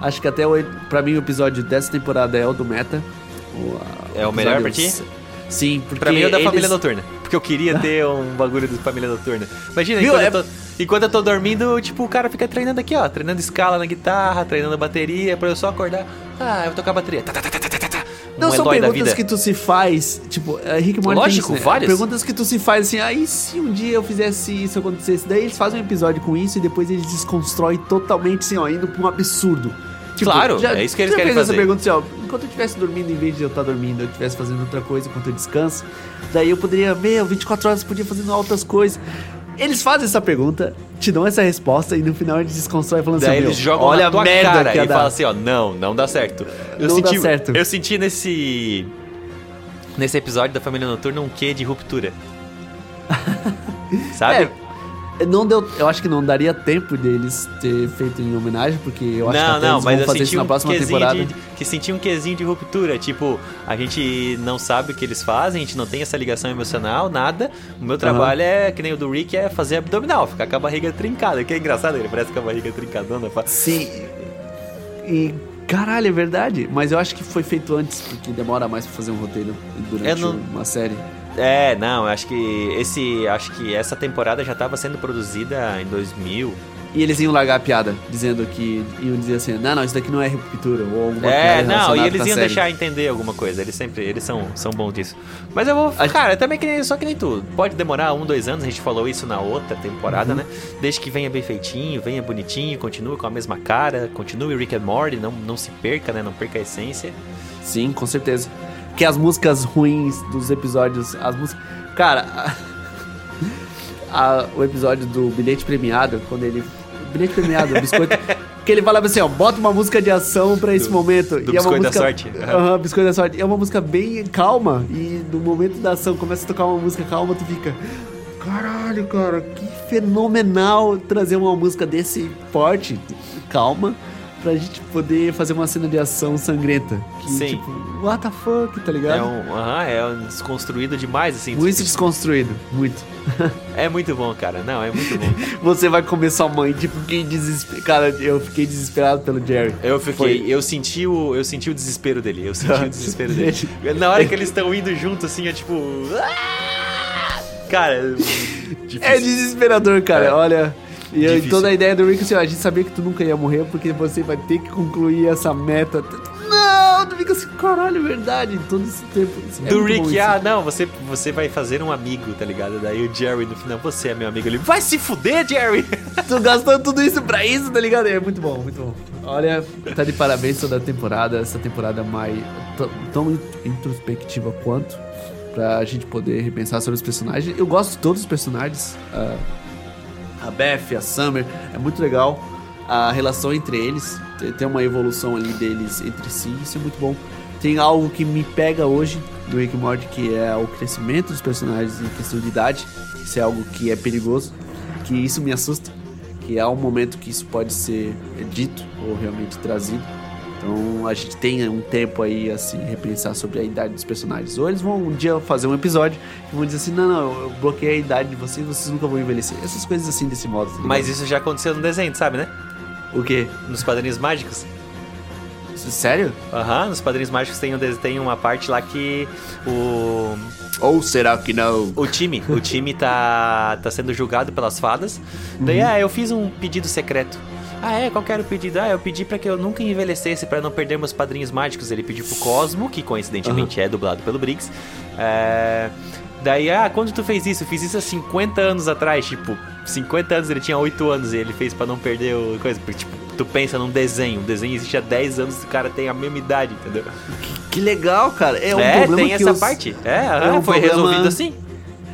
Acho que até o, pra mim o episódio dessa temporada é o do Meta. O, É o melhor pra ti? Sim, porque Pra mim é o da eles- família noturna. Porque eu queria ter um bagulho de família noturna. Imagina, Viu? É- eu tô, enquanto eu tô dormindo, tipo, o cara fica treinando aqui, ó. Treinando escala na guitarra, treinando bateria, pra eu só acordar. Ah, eu vou tocar bateria. Tá, tá, tá, tá, tá, tá, tá. Não um são perguntas que tu se faz, tipo, é, Rick Morty Lógico, isso, né? várias. Perguntas que tu se faz assim, aí se um dia eu fizesse isso acontecesse, daí eles fazem um episódio com isso e depois eles desconstroem totalmente assim, ó, indo pra um absurdo. Claro, é isso que eles já querem fez essa fazer. pergunta assim, ó, enquanto eu estivesse dormindo, em vez de eu estar dormindo, eu estivesse fazendo outra coisa enquanto eu descanso, daí eu poderia, meu, 24 horas eu podia fazendo altas coisas. Eles fazem essa pergunta, te dão essa resposta e no final eles desconstroem falando Daí assim, eles jogam olha na tua a merda cara que e dar. falam assim, ó, não, não dá certo. Eu Não dá senti, certo. Eu senti nesse nesse episódio da Família Noturna um quê de ruptura. Sabe? É, não deu, eu acho que não daria tempo deles ter feito em homenagem, porque eu acho que não, até não, mas vão fazer isso na um próxima quesinho temporada. de, que senti um quesinho de ruptura, tipo, a gente não sabe o que eles fazem, a gente não tem essa ligação emocional, nada. O meu trabalho é, que nem o do Rick, é fazer abdominal, ficar com a barriga trincada, que é engraçado, ele parece com a barriga trincadona. Sim. E caralho, é verdade. Mas eu acho que foi feito antes, porque demora mais pra fazer um roteiro durante não- uma série. É, não, eu acho que esse, acho que essa temporada já estava sendo produzida em 2000 E eles iam largar a piada, dizendo que iam dizer assim, não, não, isso daqui não é ruptura, ou alguma É, coisa não, e eles iam deixar entender alguma coisa. Eles sempre, eles são, são bons disso. Mas eu vou, A- cara, também que nem, só que nem tudo. Pode demorar um, dois anos, a gente falou isso na outra temporada, Uhum. né? Desde que venha bem feitinho, venha bonitinho, continue com a mesma cara, continue Rick and Morty, não, não se perca, né? Não perca a essência. Sim, com certeza. Que as músicas ruins dos episódios, as músicas... Cara, a- a- o episódio do bilhete premiado, quando ele... Bilhete premiado, biscoito... Que ele falava assim, ó, bota uma música de ação pra esse Do- momento. do e é uma Biscoito da música, Sorte. Aham, Biscoito da Sorte. É uma música bem calma. E no momento da ação começa a tocar uma música calma, tu fica... Caralho, cara, que fenomenal trazer uma música desse porte, calma, pra gente poder fazer uma cena de ação sangrenta. Que, Sim. tipo, what the fuck, tá ligado? É um, aham, é um desconstruído demais, assim. Muito desconstruído, muito. É muito bom, cara. Não, é muito bom. Você vai comer sua mãe, tipo, que desesperado. Cara, eu fiquei desesperado pelo Jerry. Eu fiquei, Foi. eu senti o, eu senti o desespero dele. Eu senti o desespero dele. Na hora que eles estão indo junto, assim, é tipo. "Ah!" Cara, difícil. É desesperador, cara, É. olha. E eu- toda a ideia do Rick, assim, ó, a gente sabia que tu nunca ia morrer porque você vai ter que concluir essa meta. Não, tu fica assim, caralho, é verdade, todo esse tempo. É do Rick, ah, não, você, você vai fazer um amigo, tá ligado? Daí o Jerry no final, você é meu amigo. Ele vai se fuder, Jerry! Tu gastou tudo isso pra isso, tá ligado? É muito bom, muito bom. Olha, tá de parabéns toda a temporada. Essa temporada mais tão- introspectiva quanto. Pra gente poder repensar sobre os personagens. Eu gosto de todos os personagens. ah, a Beth, a Summer. É muito legal. A relação entre eles. Tem- uma evolução ali deles entre si. Isso é muito bom. Tem algo que me pega hoje do Rick Morty, que é o crescimento dos personagens em questão de idade. Isso é algo que é perigoso. Que isso me assusta que há um momento que isso pode ser dito ou realmente trazido. Então a gente tem um tempo aí assim repensar sobre a idade dos personagens. Ou eles vão um dia fazer um episódio e vão dizer assim: não, não, eu bloqueei a idade de vocês, vocês nunca vão envelhecer. Essas coisas assim desse modo. tá? Mas isso já aconteceu no desenho, sabe, né? o quê? Nos Padrinhos Mágicos. Sério? Aham, nos Padrinhos Mágicos tem, um, tem uma parte lá que o, Ou será que não? o time, o time tá, tá sendo julgado pelas fadas. Daí, ah, eu fiz um pedido secreto. Ah, é? Qual que era o pedido? Ah, eu pedi pra que eu nunca envelhecesse pra não perder meus padrinhos mágicos. Ele pediu pro Cosmo, que coincidentemente é dublado pelo Briggs. É... Daí, ah, quando tu fez isso? Eu fiz isso há 50 anos atrás. Tipo, 50 anos ele tinha 8 anos e ele fez pra não perder o coisa. Porque, tipo, tu pensa num desenho. O desenho existe há 10 anos e o cara tem a mesma idade, entendeu? Que legal, cara. É um É, problema tem que essa os- parte. É, é um foi problema- resolvido assim.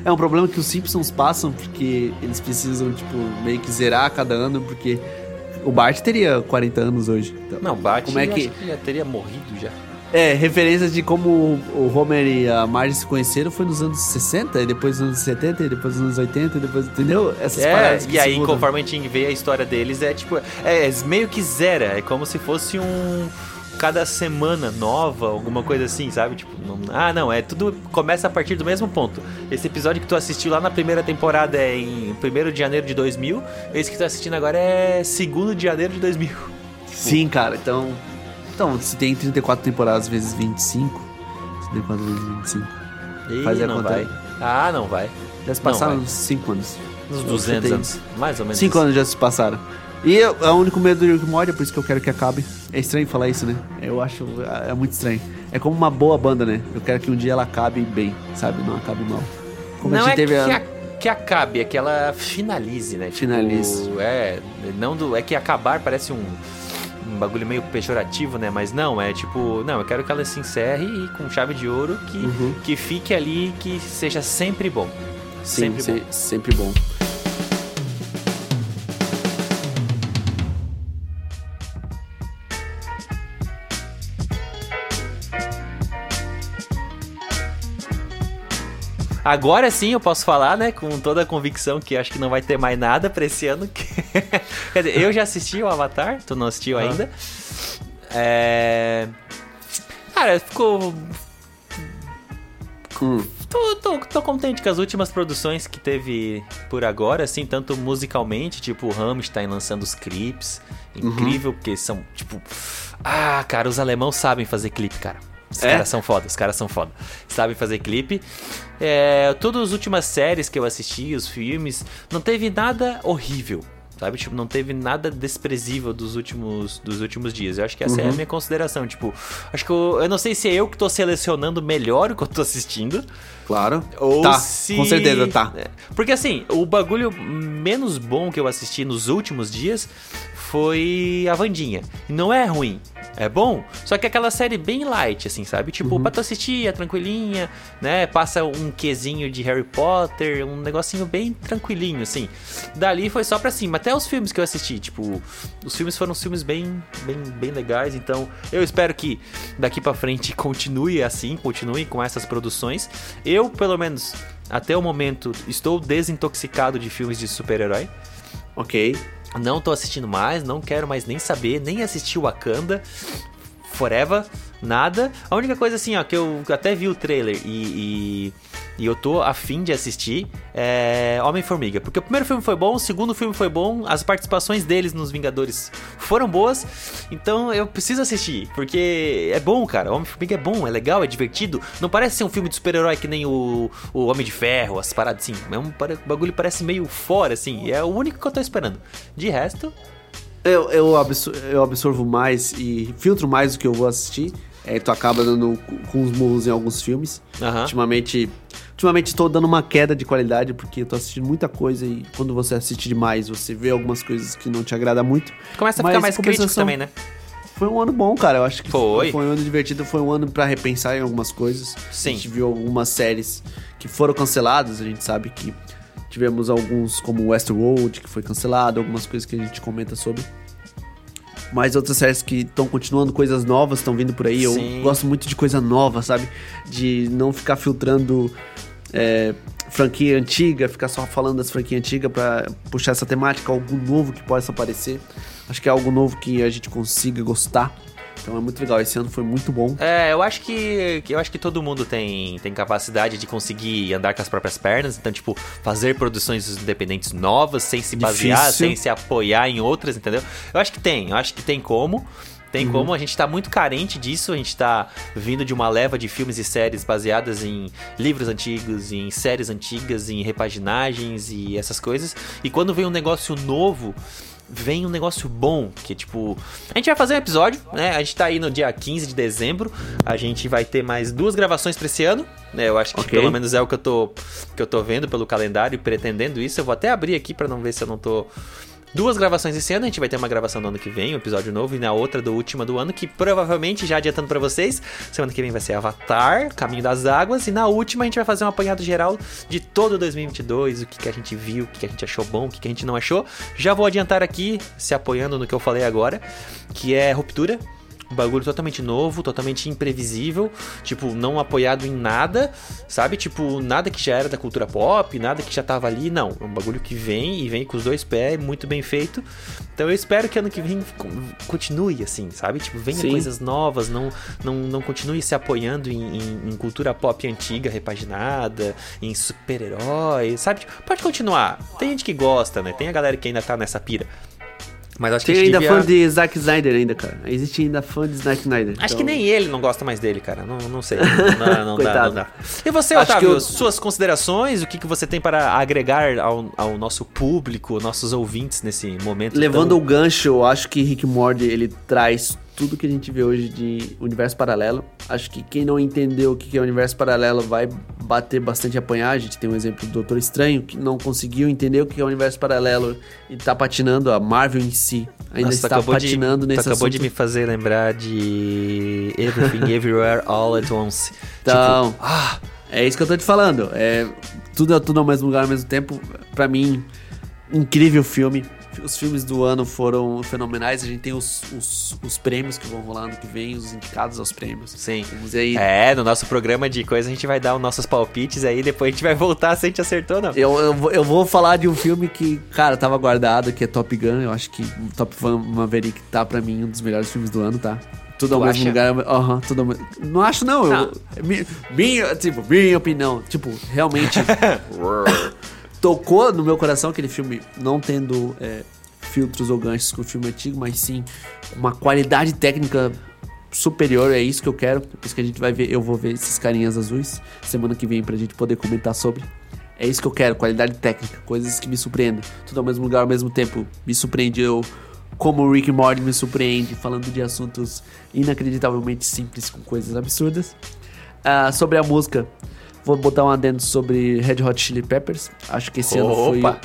É um problema que os Simpsons passam porque eles precisam, tipo, meio que zerar a cada ano, porque o Bart teria 40 anos hoje. Então, Não, Bart Como é que- que já teria morrido já. É, referências de como o Homer e a Marge se conheceram foi nos anos 60, e depois nos anos 70, e depois nos anos 80, e depois, entendeu? Essas É, paradas que e aí mudam. conforme a gente vê a história deles, é tipo, é, é meio que zera, é como se fosse um cada semana nova, alguma coisa assim, sabe? Tipo, não- ah, não, é tudo começa a partir do mesmo ponto. Esse episódio que tu assistiu lá na primeira temporada é em 1 de janeiro de 2000, esse que tu tá assistindo agora é 2 de janeiro de 2000. Sim, cara, então... Então, se tem 34 temporadas vezes 25, 34 vezes 25, Ih, Faz a não conta vai. aí. Ah, não vai. já se passaram uns 5 anos. Uns Eu 200 chutei. anos, mais ou menos. 5 isso. anos já se passaram. E eu- é o único medo do Rick Morty, é por isso que eu quero que acabe. É estranho falar isso, né? Eu acho, é muito estranho. É como uma boa banda, né? Eu quero que um dia ela acabe bem, sabe? Não acabe mal. Como não a é gente teve que, a... a- que acabe, é que ela finalize, né? Tipo, Finalize. é, não do, é que acabar parece um, um bagulho meio pejorativo, né? Mas não, é tipo, não, eu quero que ela se encerre e com chave de ouro que, Uhum. que fique ali, que seja sempre bom. Sim, sempre se- bom. sempre bom. Agora sim eu posso falar, né, com toda a convicção que acho que não vai ter mais nada pra esse ano. Quer dizer, eu já assisti o Avatar, tu não assistiu Aham. ainda. É... Cara, ficou Hum. Tô, tô, tô contente com as últimas produções que teve por agora, assim, tanto musicalmente, tipo o Rammstein lançando os clipes. Incrível, porque são, tipo. Ah, cara, os alemãos sabem fazer clipe, cara. Os É? caras são foda, os caras são foda. Sabem fazer clipe. É, todas as últimas séries que eu assisti, os filmes, não teve nada horrível. Sabe? Tipo, não teve nada desprezível dos últimos, dos últimos dias. Eu acho que essa é a minha consideração. Tipo, acho que eu, eu não sei se é eu que tô selecionando melhor o que eu tô assistindo. Claro. Ou tá, se... com certeza, tá. É, Porque assim, o bagulho menos bom que eu assisti nos últimos dias foi a Vandinha. Não é ruim, é bom, só que é aquela série bem light, assim, sabe? Tipo, Uhum. pra tu assistir, é tranquilinha, né? Passa um quesinho de Harry Potter, um negocinho bem tranquilinho, assim. Dali foi só pra cima. Até os filmes que eu assisti, tipo, os filmes foram filmes bem, bem, bem legais, então eu espero que daqui pra frente continue assim, continue com essas produções. Eu, pelo menos, até o momento, estou desintoxicado de filmes de super-herói. Ok. Não tô assistindo mais, não quero mais nem saber, nem assistir Wakanda. Forever, nada. A única coisa assim, ó, que eu até vi o trailer e, e, e eu tô afim de assistir é Homem-Formiga. Porque o primeiro filme foi bom, o segundo filme foi bom, as participações deles nos Vingadores foram boas. Então eu preciso assistir, porque é bom, cara. Homem-Formiga é bom, é legal, é divertido. Não parece ser um filme de super-herói que nem o, o Homem de Ferro, as paradas assim. É um pare- bagulho parece meio fora, assim. É o único que eu tô esperando. De resto, Eu, eu, absor- eu absorvo mais e filtro mais o que eu vou assistir. É, tu acaba dando com os murros em alguns filmes. Aham. Ultimamente, ultimamente estou dando uma queda de qualidade porque eu tô assistindo muita coisa e quando você assiste demais, você vê algumas coisas que não te agrada muito. começa a ficar mais crítico também, né? Foi um ano bom, cara. Eu acho que Foi. foi um ano divertido, foi um ano pra repensar em algumas coisas. Sim. A gente viu algumas séries que foram canceladas, a gente sabe que tivemos alguns como Westworld que foi cancelado, algumas coisas que a gente comenta sobre. Mas outras séries que estão continuando, coisas novas estão vindo por aí. Sim. Eu gosto muito de coisa nova, sabe? De não ficar filtrando é, franquia antiga, ficar só falando das franquias antigas pra puxar essa temática, algo novo que possa aparecer. Acho que é algo novo que a gente consiga gostar. Então é muito legal. Esse ano foi muito bom. É, eu acho que, eu acho que todo mundo tem, tem capacidade de conseguir andar com as próprias pernas, então tipo fazer produções independentes novas sem se basear, Difícil. sem se apoiar em outras, entendeu? Eu acho que tem, eu acho que tem como. Tem Uhum. como, a gente tá muito carente disso, a gente tá vindo de uma leva de filmes e séries baseadas em livros antigos, em séries antigas, em repaginagens e essas coisas. E quando vem um negócio novo, vem um negócio bom, que tipo, a gente vai fazer um episódio, né? A gente tá aí no dia 15 de dezembro, a gente vai ter mais duas gravações pra esse ano, né? Eu acho que Ok. pelo menos é o que eu tô que eu tô vendo pelo calendário e pretendendo isso. Eu vou até abrir aqui pra não ver se eu não tô Duas gravações esse ano, a gente vai ter uma gravação no ano que vem, um episódio novo, e na outra do última do ano, que provavelmente, já adiantando pra vocês, semana que vem vai ser Avatar, Caminho das Águas, e na última a gente vai fazer um apanhado geral de todo 2022, o que, que a gente viu, o que, que a gente achou bom, o que, que a gente não achou. Já vou adiantar aqui, se apoiando no que eu falei agora, que é Ruptura. Um bagulho totalmente novo, totalmente imprevisível, tipo, não apoiado em nada, sabe? Tipo, nada que já era da cultura pop, nada que já tava ali, não. É um bagulho que vem e vem com os dois pés, muito bem feito. Então eu espero que ano que vem co- continue assim, sabe? Tipo, venha Sim. coisas novas, não, não, não continue se apoiando em, em- em cultura pop antiga, repaginada, em super-heróis, sabe? Tipo, pode continuar. Tem gente que gosta, né? Tem a galera que ainda tá nessa pira. Mas acho Tem que a gente ainda devia... fã de Zack Snyder ainda, cara. Existe ainda fã de Zack Snyder. Acho Então, que nem ele não gosta mais dele, cara. Não, não sei. Não, dá, não, dá, não dá. E você, Acho Otávio, eu- suas considerações, o que, que você tem para agregar ao, ao nosso público, nossos ouvintes nesse momento? Levando tão... o gancho, eu acho que Rick Morty ele traz tudo que a gente vê hoje de universo paralelo. Acho que quem não entendeu o que é universo paralelo vai bater bastante apanhar. A gente tem um exemplo do Doutor Estranho que não conseguiu entender o que é universo paralelo e tá patinando. A Marvel em si ainda Nossa, está acabou patinando de, nesse acabou assunto. de me fazer lembrar de Everything Everywhere All at Once. Então, Tipo, ah, É isso que eu tô te falando. É tudo, tudo ao mesmo lugar ao mesmo tempo. Pra mim, incrível filme. Os filmes do ano foram fenomenais. A gente tem os, os, os prêmios que vão rolar ano que vem, os indicados aos prêmios. sim. Vamos aí. É, no nosso programa de coisa a gente vai dar os nossos palpites aí, depois a gente vai voltar se a gente acertou ou não. Eu, eu, vou- eu vou falar de um filme que, cara, tava guardado, que é Top Gun. Eu acho que Top Gun Maverick tá pra mim um dos melhores filmes do ano, tá? Tudo ao mesmo lugar. Aham, tudo ao mesmo... Não acho, não. Não. Eu, mi- minha, tipo, minha opinião. Tipo, realmente tocou no meu coração aquele filme, não tendo é, filtros ou ganchos com o filme antigo, mas sim uma qualidade técnica superior. É isso que eu quero. Por isso que a gente vai ver. Eu vou ver esses carinhas azuis semana que vem pra gente poder comentar sobre. É isso que eu quero, qualidade técnica, coisas que me surpreendem. Tudo ao mesmo lugar, ao mesmo tempo. Me surpreendeu como o Rick Morty me surpreende, falando de assuntos inacreditavelmente simples com coisas absurdas. Ah, sobre a música, vou botar um adendo sobre Red Hot Chili Peppers. Acho que esse ano foi Opa!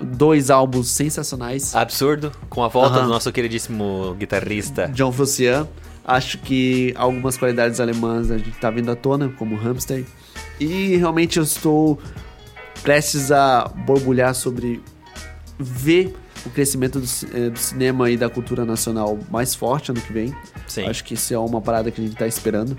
dois álbuns sensacionais. Absurdo, com a volta Aham. do nosso queridíssimo guitarrista. John Frusciante. Acho que algumas qualidades alemãs a gente tá vindo à tona, como Hamster. E realmente eu estou prestes a borbulhar sobre ver o crescimento do, eh, do cinema e da cultura nacional mais forte ano que vem. Sim. Acho que isso é uma parada que a gente tá esperando.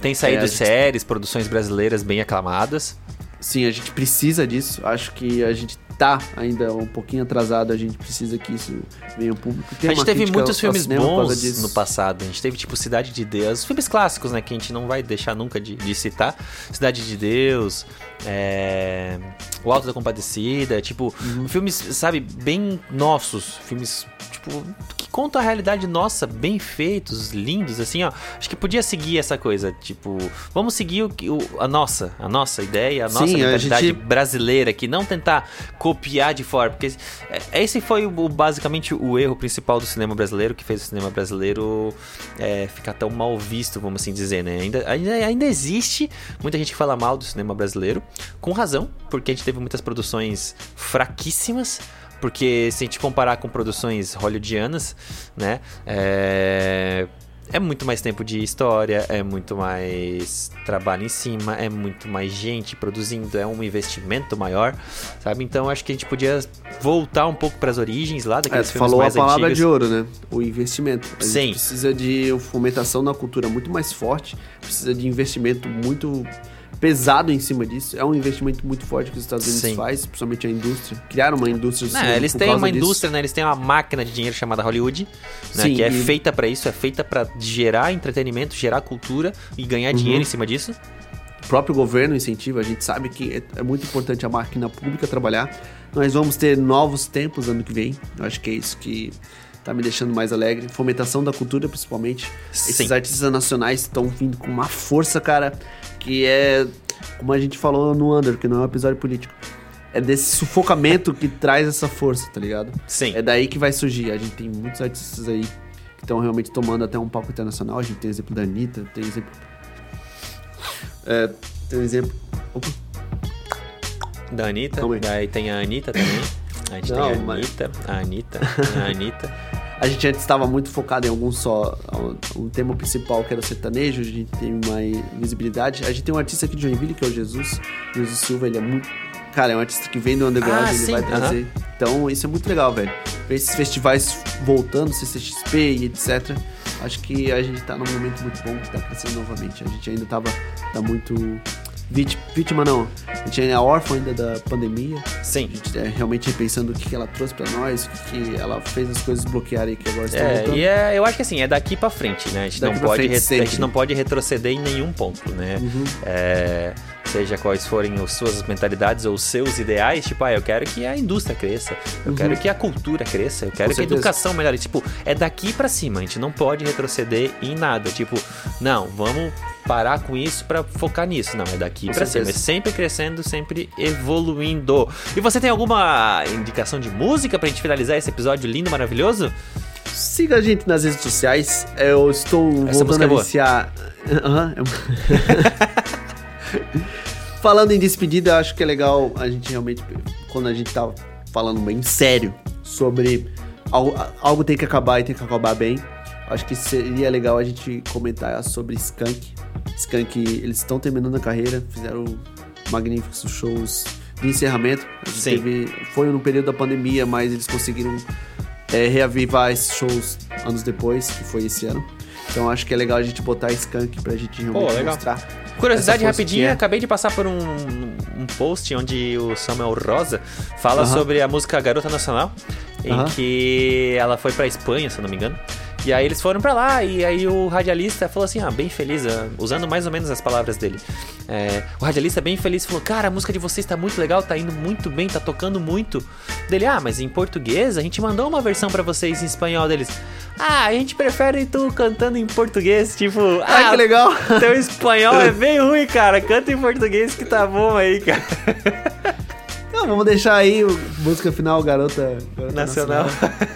Tem saído É, gente- séries, produções brasileiras bem aclamadas. Sim, a gente precisa disso. Acho que a gente tá ainda um pouquinho atrasado. A gente precisa que isso venha ao público. Tem a gente teve muitos filmes bons no passado. A gente teve, tipo, Cidade de Deus. Filmes clássicos, né? Que a gente não vai deixar nunca de, de citar. Cidade de Deus, é, O Alto da Compadecida. Tipo, Uhum. filmes, sabe, bem nossos. Filmes, tipo, que contam a realidade nossa, bem feitos, lindos, assim, ó. Acho que podia seguir essa coisa. Tipo, vamos seguir o, que- o- a nossa, a nossa ideia, a nossa Sim, a gente- brasileira aqui, não tentar copiar de fora, porque é, esse foi o, basicamente o erro principal do cinema brasileiro, que fez o cinema brasileiro é, ficar tão mal visto, vamos assim dizer, né? Ainda, ainda, ainda existe muita gente que fala mal do cinema brasileiro, com razão, porque a gente teve muitas produções fraquíssimas. Porque se a gente comparar com produções hollywoodianas, né? É, é muito mais tempo de história, é muito mais trabalho em cima, é muito mais gente produzindo, é um investimento maior, sabe? Então acho que a gente podia voltar um pouco para as origens lá É, daqueles tu filmes falou a mais palavra antigos. de ouro, né? O investimento. A Sim. precisa de fomentação na cultura muito mais forte, precisa de investimento muito pesado em cima disso. É um investimento muito forte que os Estados Unidos Sim. faz, principalmente a indústria. Criaram uma indústria Não, eles têm uma disso. indústria, né? Eles têm uma máquina de dinheiro chamada Hollywood, né? Sim, que é e- feita para isso, é feita para gerar entretenimento, gerar cultura e ganhar Uhum. dinheiro em cima disso. O próprio governo incentiva, a gente sabe que é, é muito importante a máquina pública trabalhar. Nós vamos ter novos tempos ano que vem. Eu acho que é isso que tá me deixando mais alegre. Fomentação da cultura, principalmente. Esses Sim. artistas nacionais estão vindo com uma força, cara, que é, como a gente falou no Under, que não é um episódio político. É desse sufocamento que traz essa força, tá ligado? Sim. É daí que vai surgir. A gente tem muitos artistas aí que estão realmente tomando até um palco internacional. A gente tem exemplo da Anitta, tem exemplo. É, tem exemplo. Opa, Da Anitta, daí tem a Anitta também. A gente Não, tem a mas- Anitta, a Anitta, a Anitta. A gente antes estava muito focado em algum só. Um, tema principal que era o sertanejo, a gente tem uma visibilidade. A gente tem um artista aqui de Joinville, que é o Jesus. Jesus Silva, ele é muito. Cara, é um artista que vem do underground, Ah, ele sim, vai trazer. Então, isso é muito legal, velho. Ver esses festivais voltando, CCXP e etc. Acho que a gente tá num momento muito bom que tá crescendo novamente. A gente ainda tava. tá muito. Vítima, não. A gente ainda é órfão ainda da pandemia. Sim. A gente é realmente repensando o que, ela trouxe pra nós, o que, ela fez as coisas bloquearem que agora estão É, voltando. e é, eu acho que assim, é daqui pra frente, né? A gente, Daqui não pode, frente re- a gente não pode retroceder em nenhum ponto, né? Uhum. É, seja quais forem as suas mentalidades ou seus ideais, tipo, ah, eu quero que a indústria cresça, eu Uhum. quero que a cultura cresça, eu quero Com que a certeza. educação melhore. Tipo, é daqui pra cima, a gente não pode retroceder em nada. Tipo, não, vamos parar com isso pra focar nisso. Não, é daqui certeza. cima, é sempre crescendo, sempre evoluindo. E você tem alguma indicação de música pra gente finalizar esse episódio lindo, maravilhoso? Siga a gente nas redes sociais. Eu estou Essa voltando é a boa. viciar. Falando em despedida, eu acho que é legal a gente realmente, quando a gente tá falando bem sério sobre algo, algo tem que acabar e tem que acabar bem. Acho que seria legal a gente comentar sobre Skank. Skank, eles estão terminando a carreira, fizeram magníficos shows de encerramento. A gente Sim. teve, foi no período da pandemia, mas eles conseguiram é, reavivar esses shows anos depois, que foi esse ano. Então acho que é legal a gente botar Skank pra gente realmente legal. mostrar. Curiosidade rapidinha, acabei de passar por um, um post onde o Samuel Rosa fala Aham. sobre a música Garota Nacional, em Aham. que ela foi pra Espanha, se eu não me engano. E aí eles foram pra lá, e aí o radialista falou assim, ah, bem feliz, ah, usando mais ou menos as palavras dele. É, o radialista bem feliz falou, cara, a música de vocês tá muito legal, tá indo muito bem, tá tocando muito. Dele, ah, mas em português a gente mandou uma versão pra vocês em espanhol deles. Ah, a gente prefere tu cantando em português, tipo, Ah, que legal! teu espanhol é bem ruim, cara. Canta em português que tá bom aí, cara. Não, vamos deixar aí o- música final, garota, garota Nacional.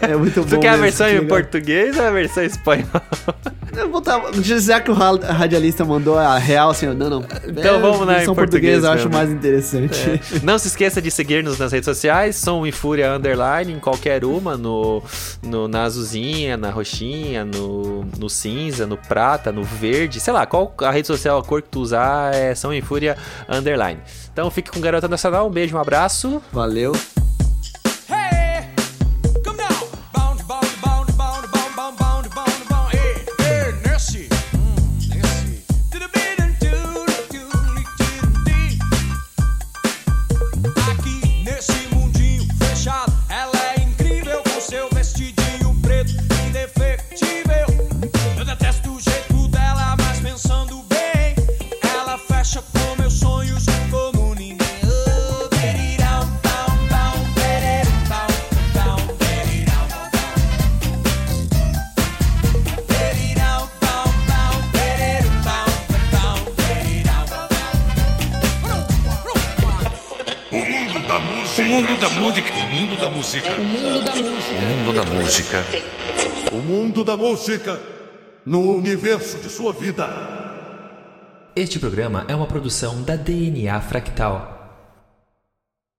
É muito bom. Tu quer a mesmo, versão que em legal. português ou a versão em espanhol? Eu vou botar, já que o ra- radialista mandou a real, assim, não, não. Então vamos na em português eu acho mais interessante. Não se esqueça de seguir-nos nas redes sociais, Som e Fúria Underline, em qualquer uma, no, no- na azulzinha, na roxinha, no, no cinza, no prata, no verde, sei lá, qual a rede social, a cor que tu usar é Som e Fúria Underline. Então fique com Garota Nacional, um beijo, um abraço. Valeu. Da música no universo de sua vida. Este programa é uma produção da DNA Fractal.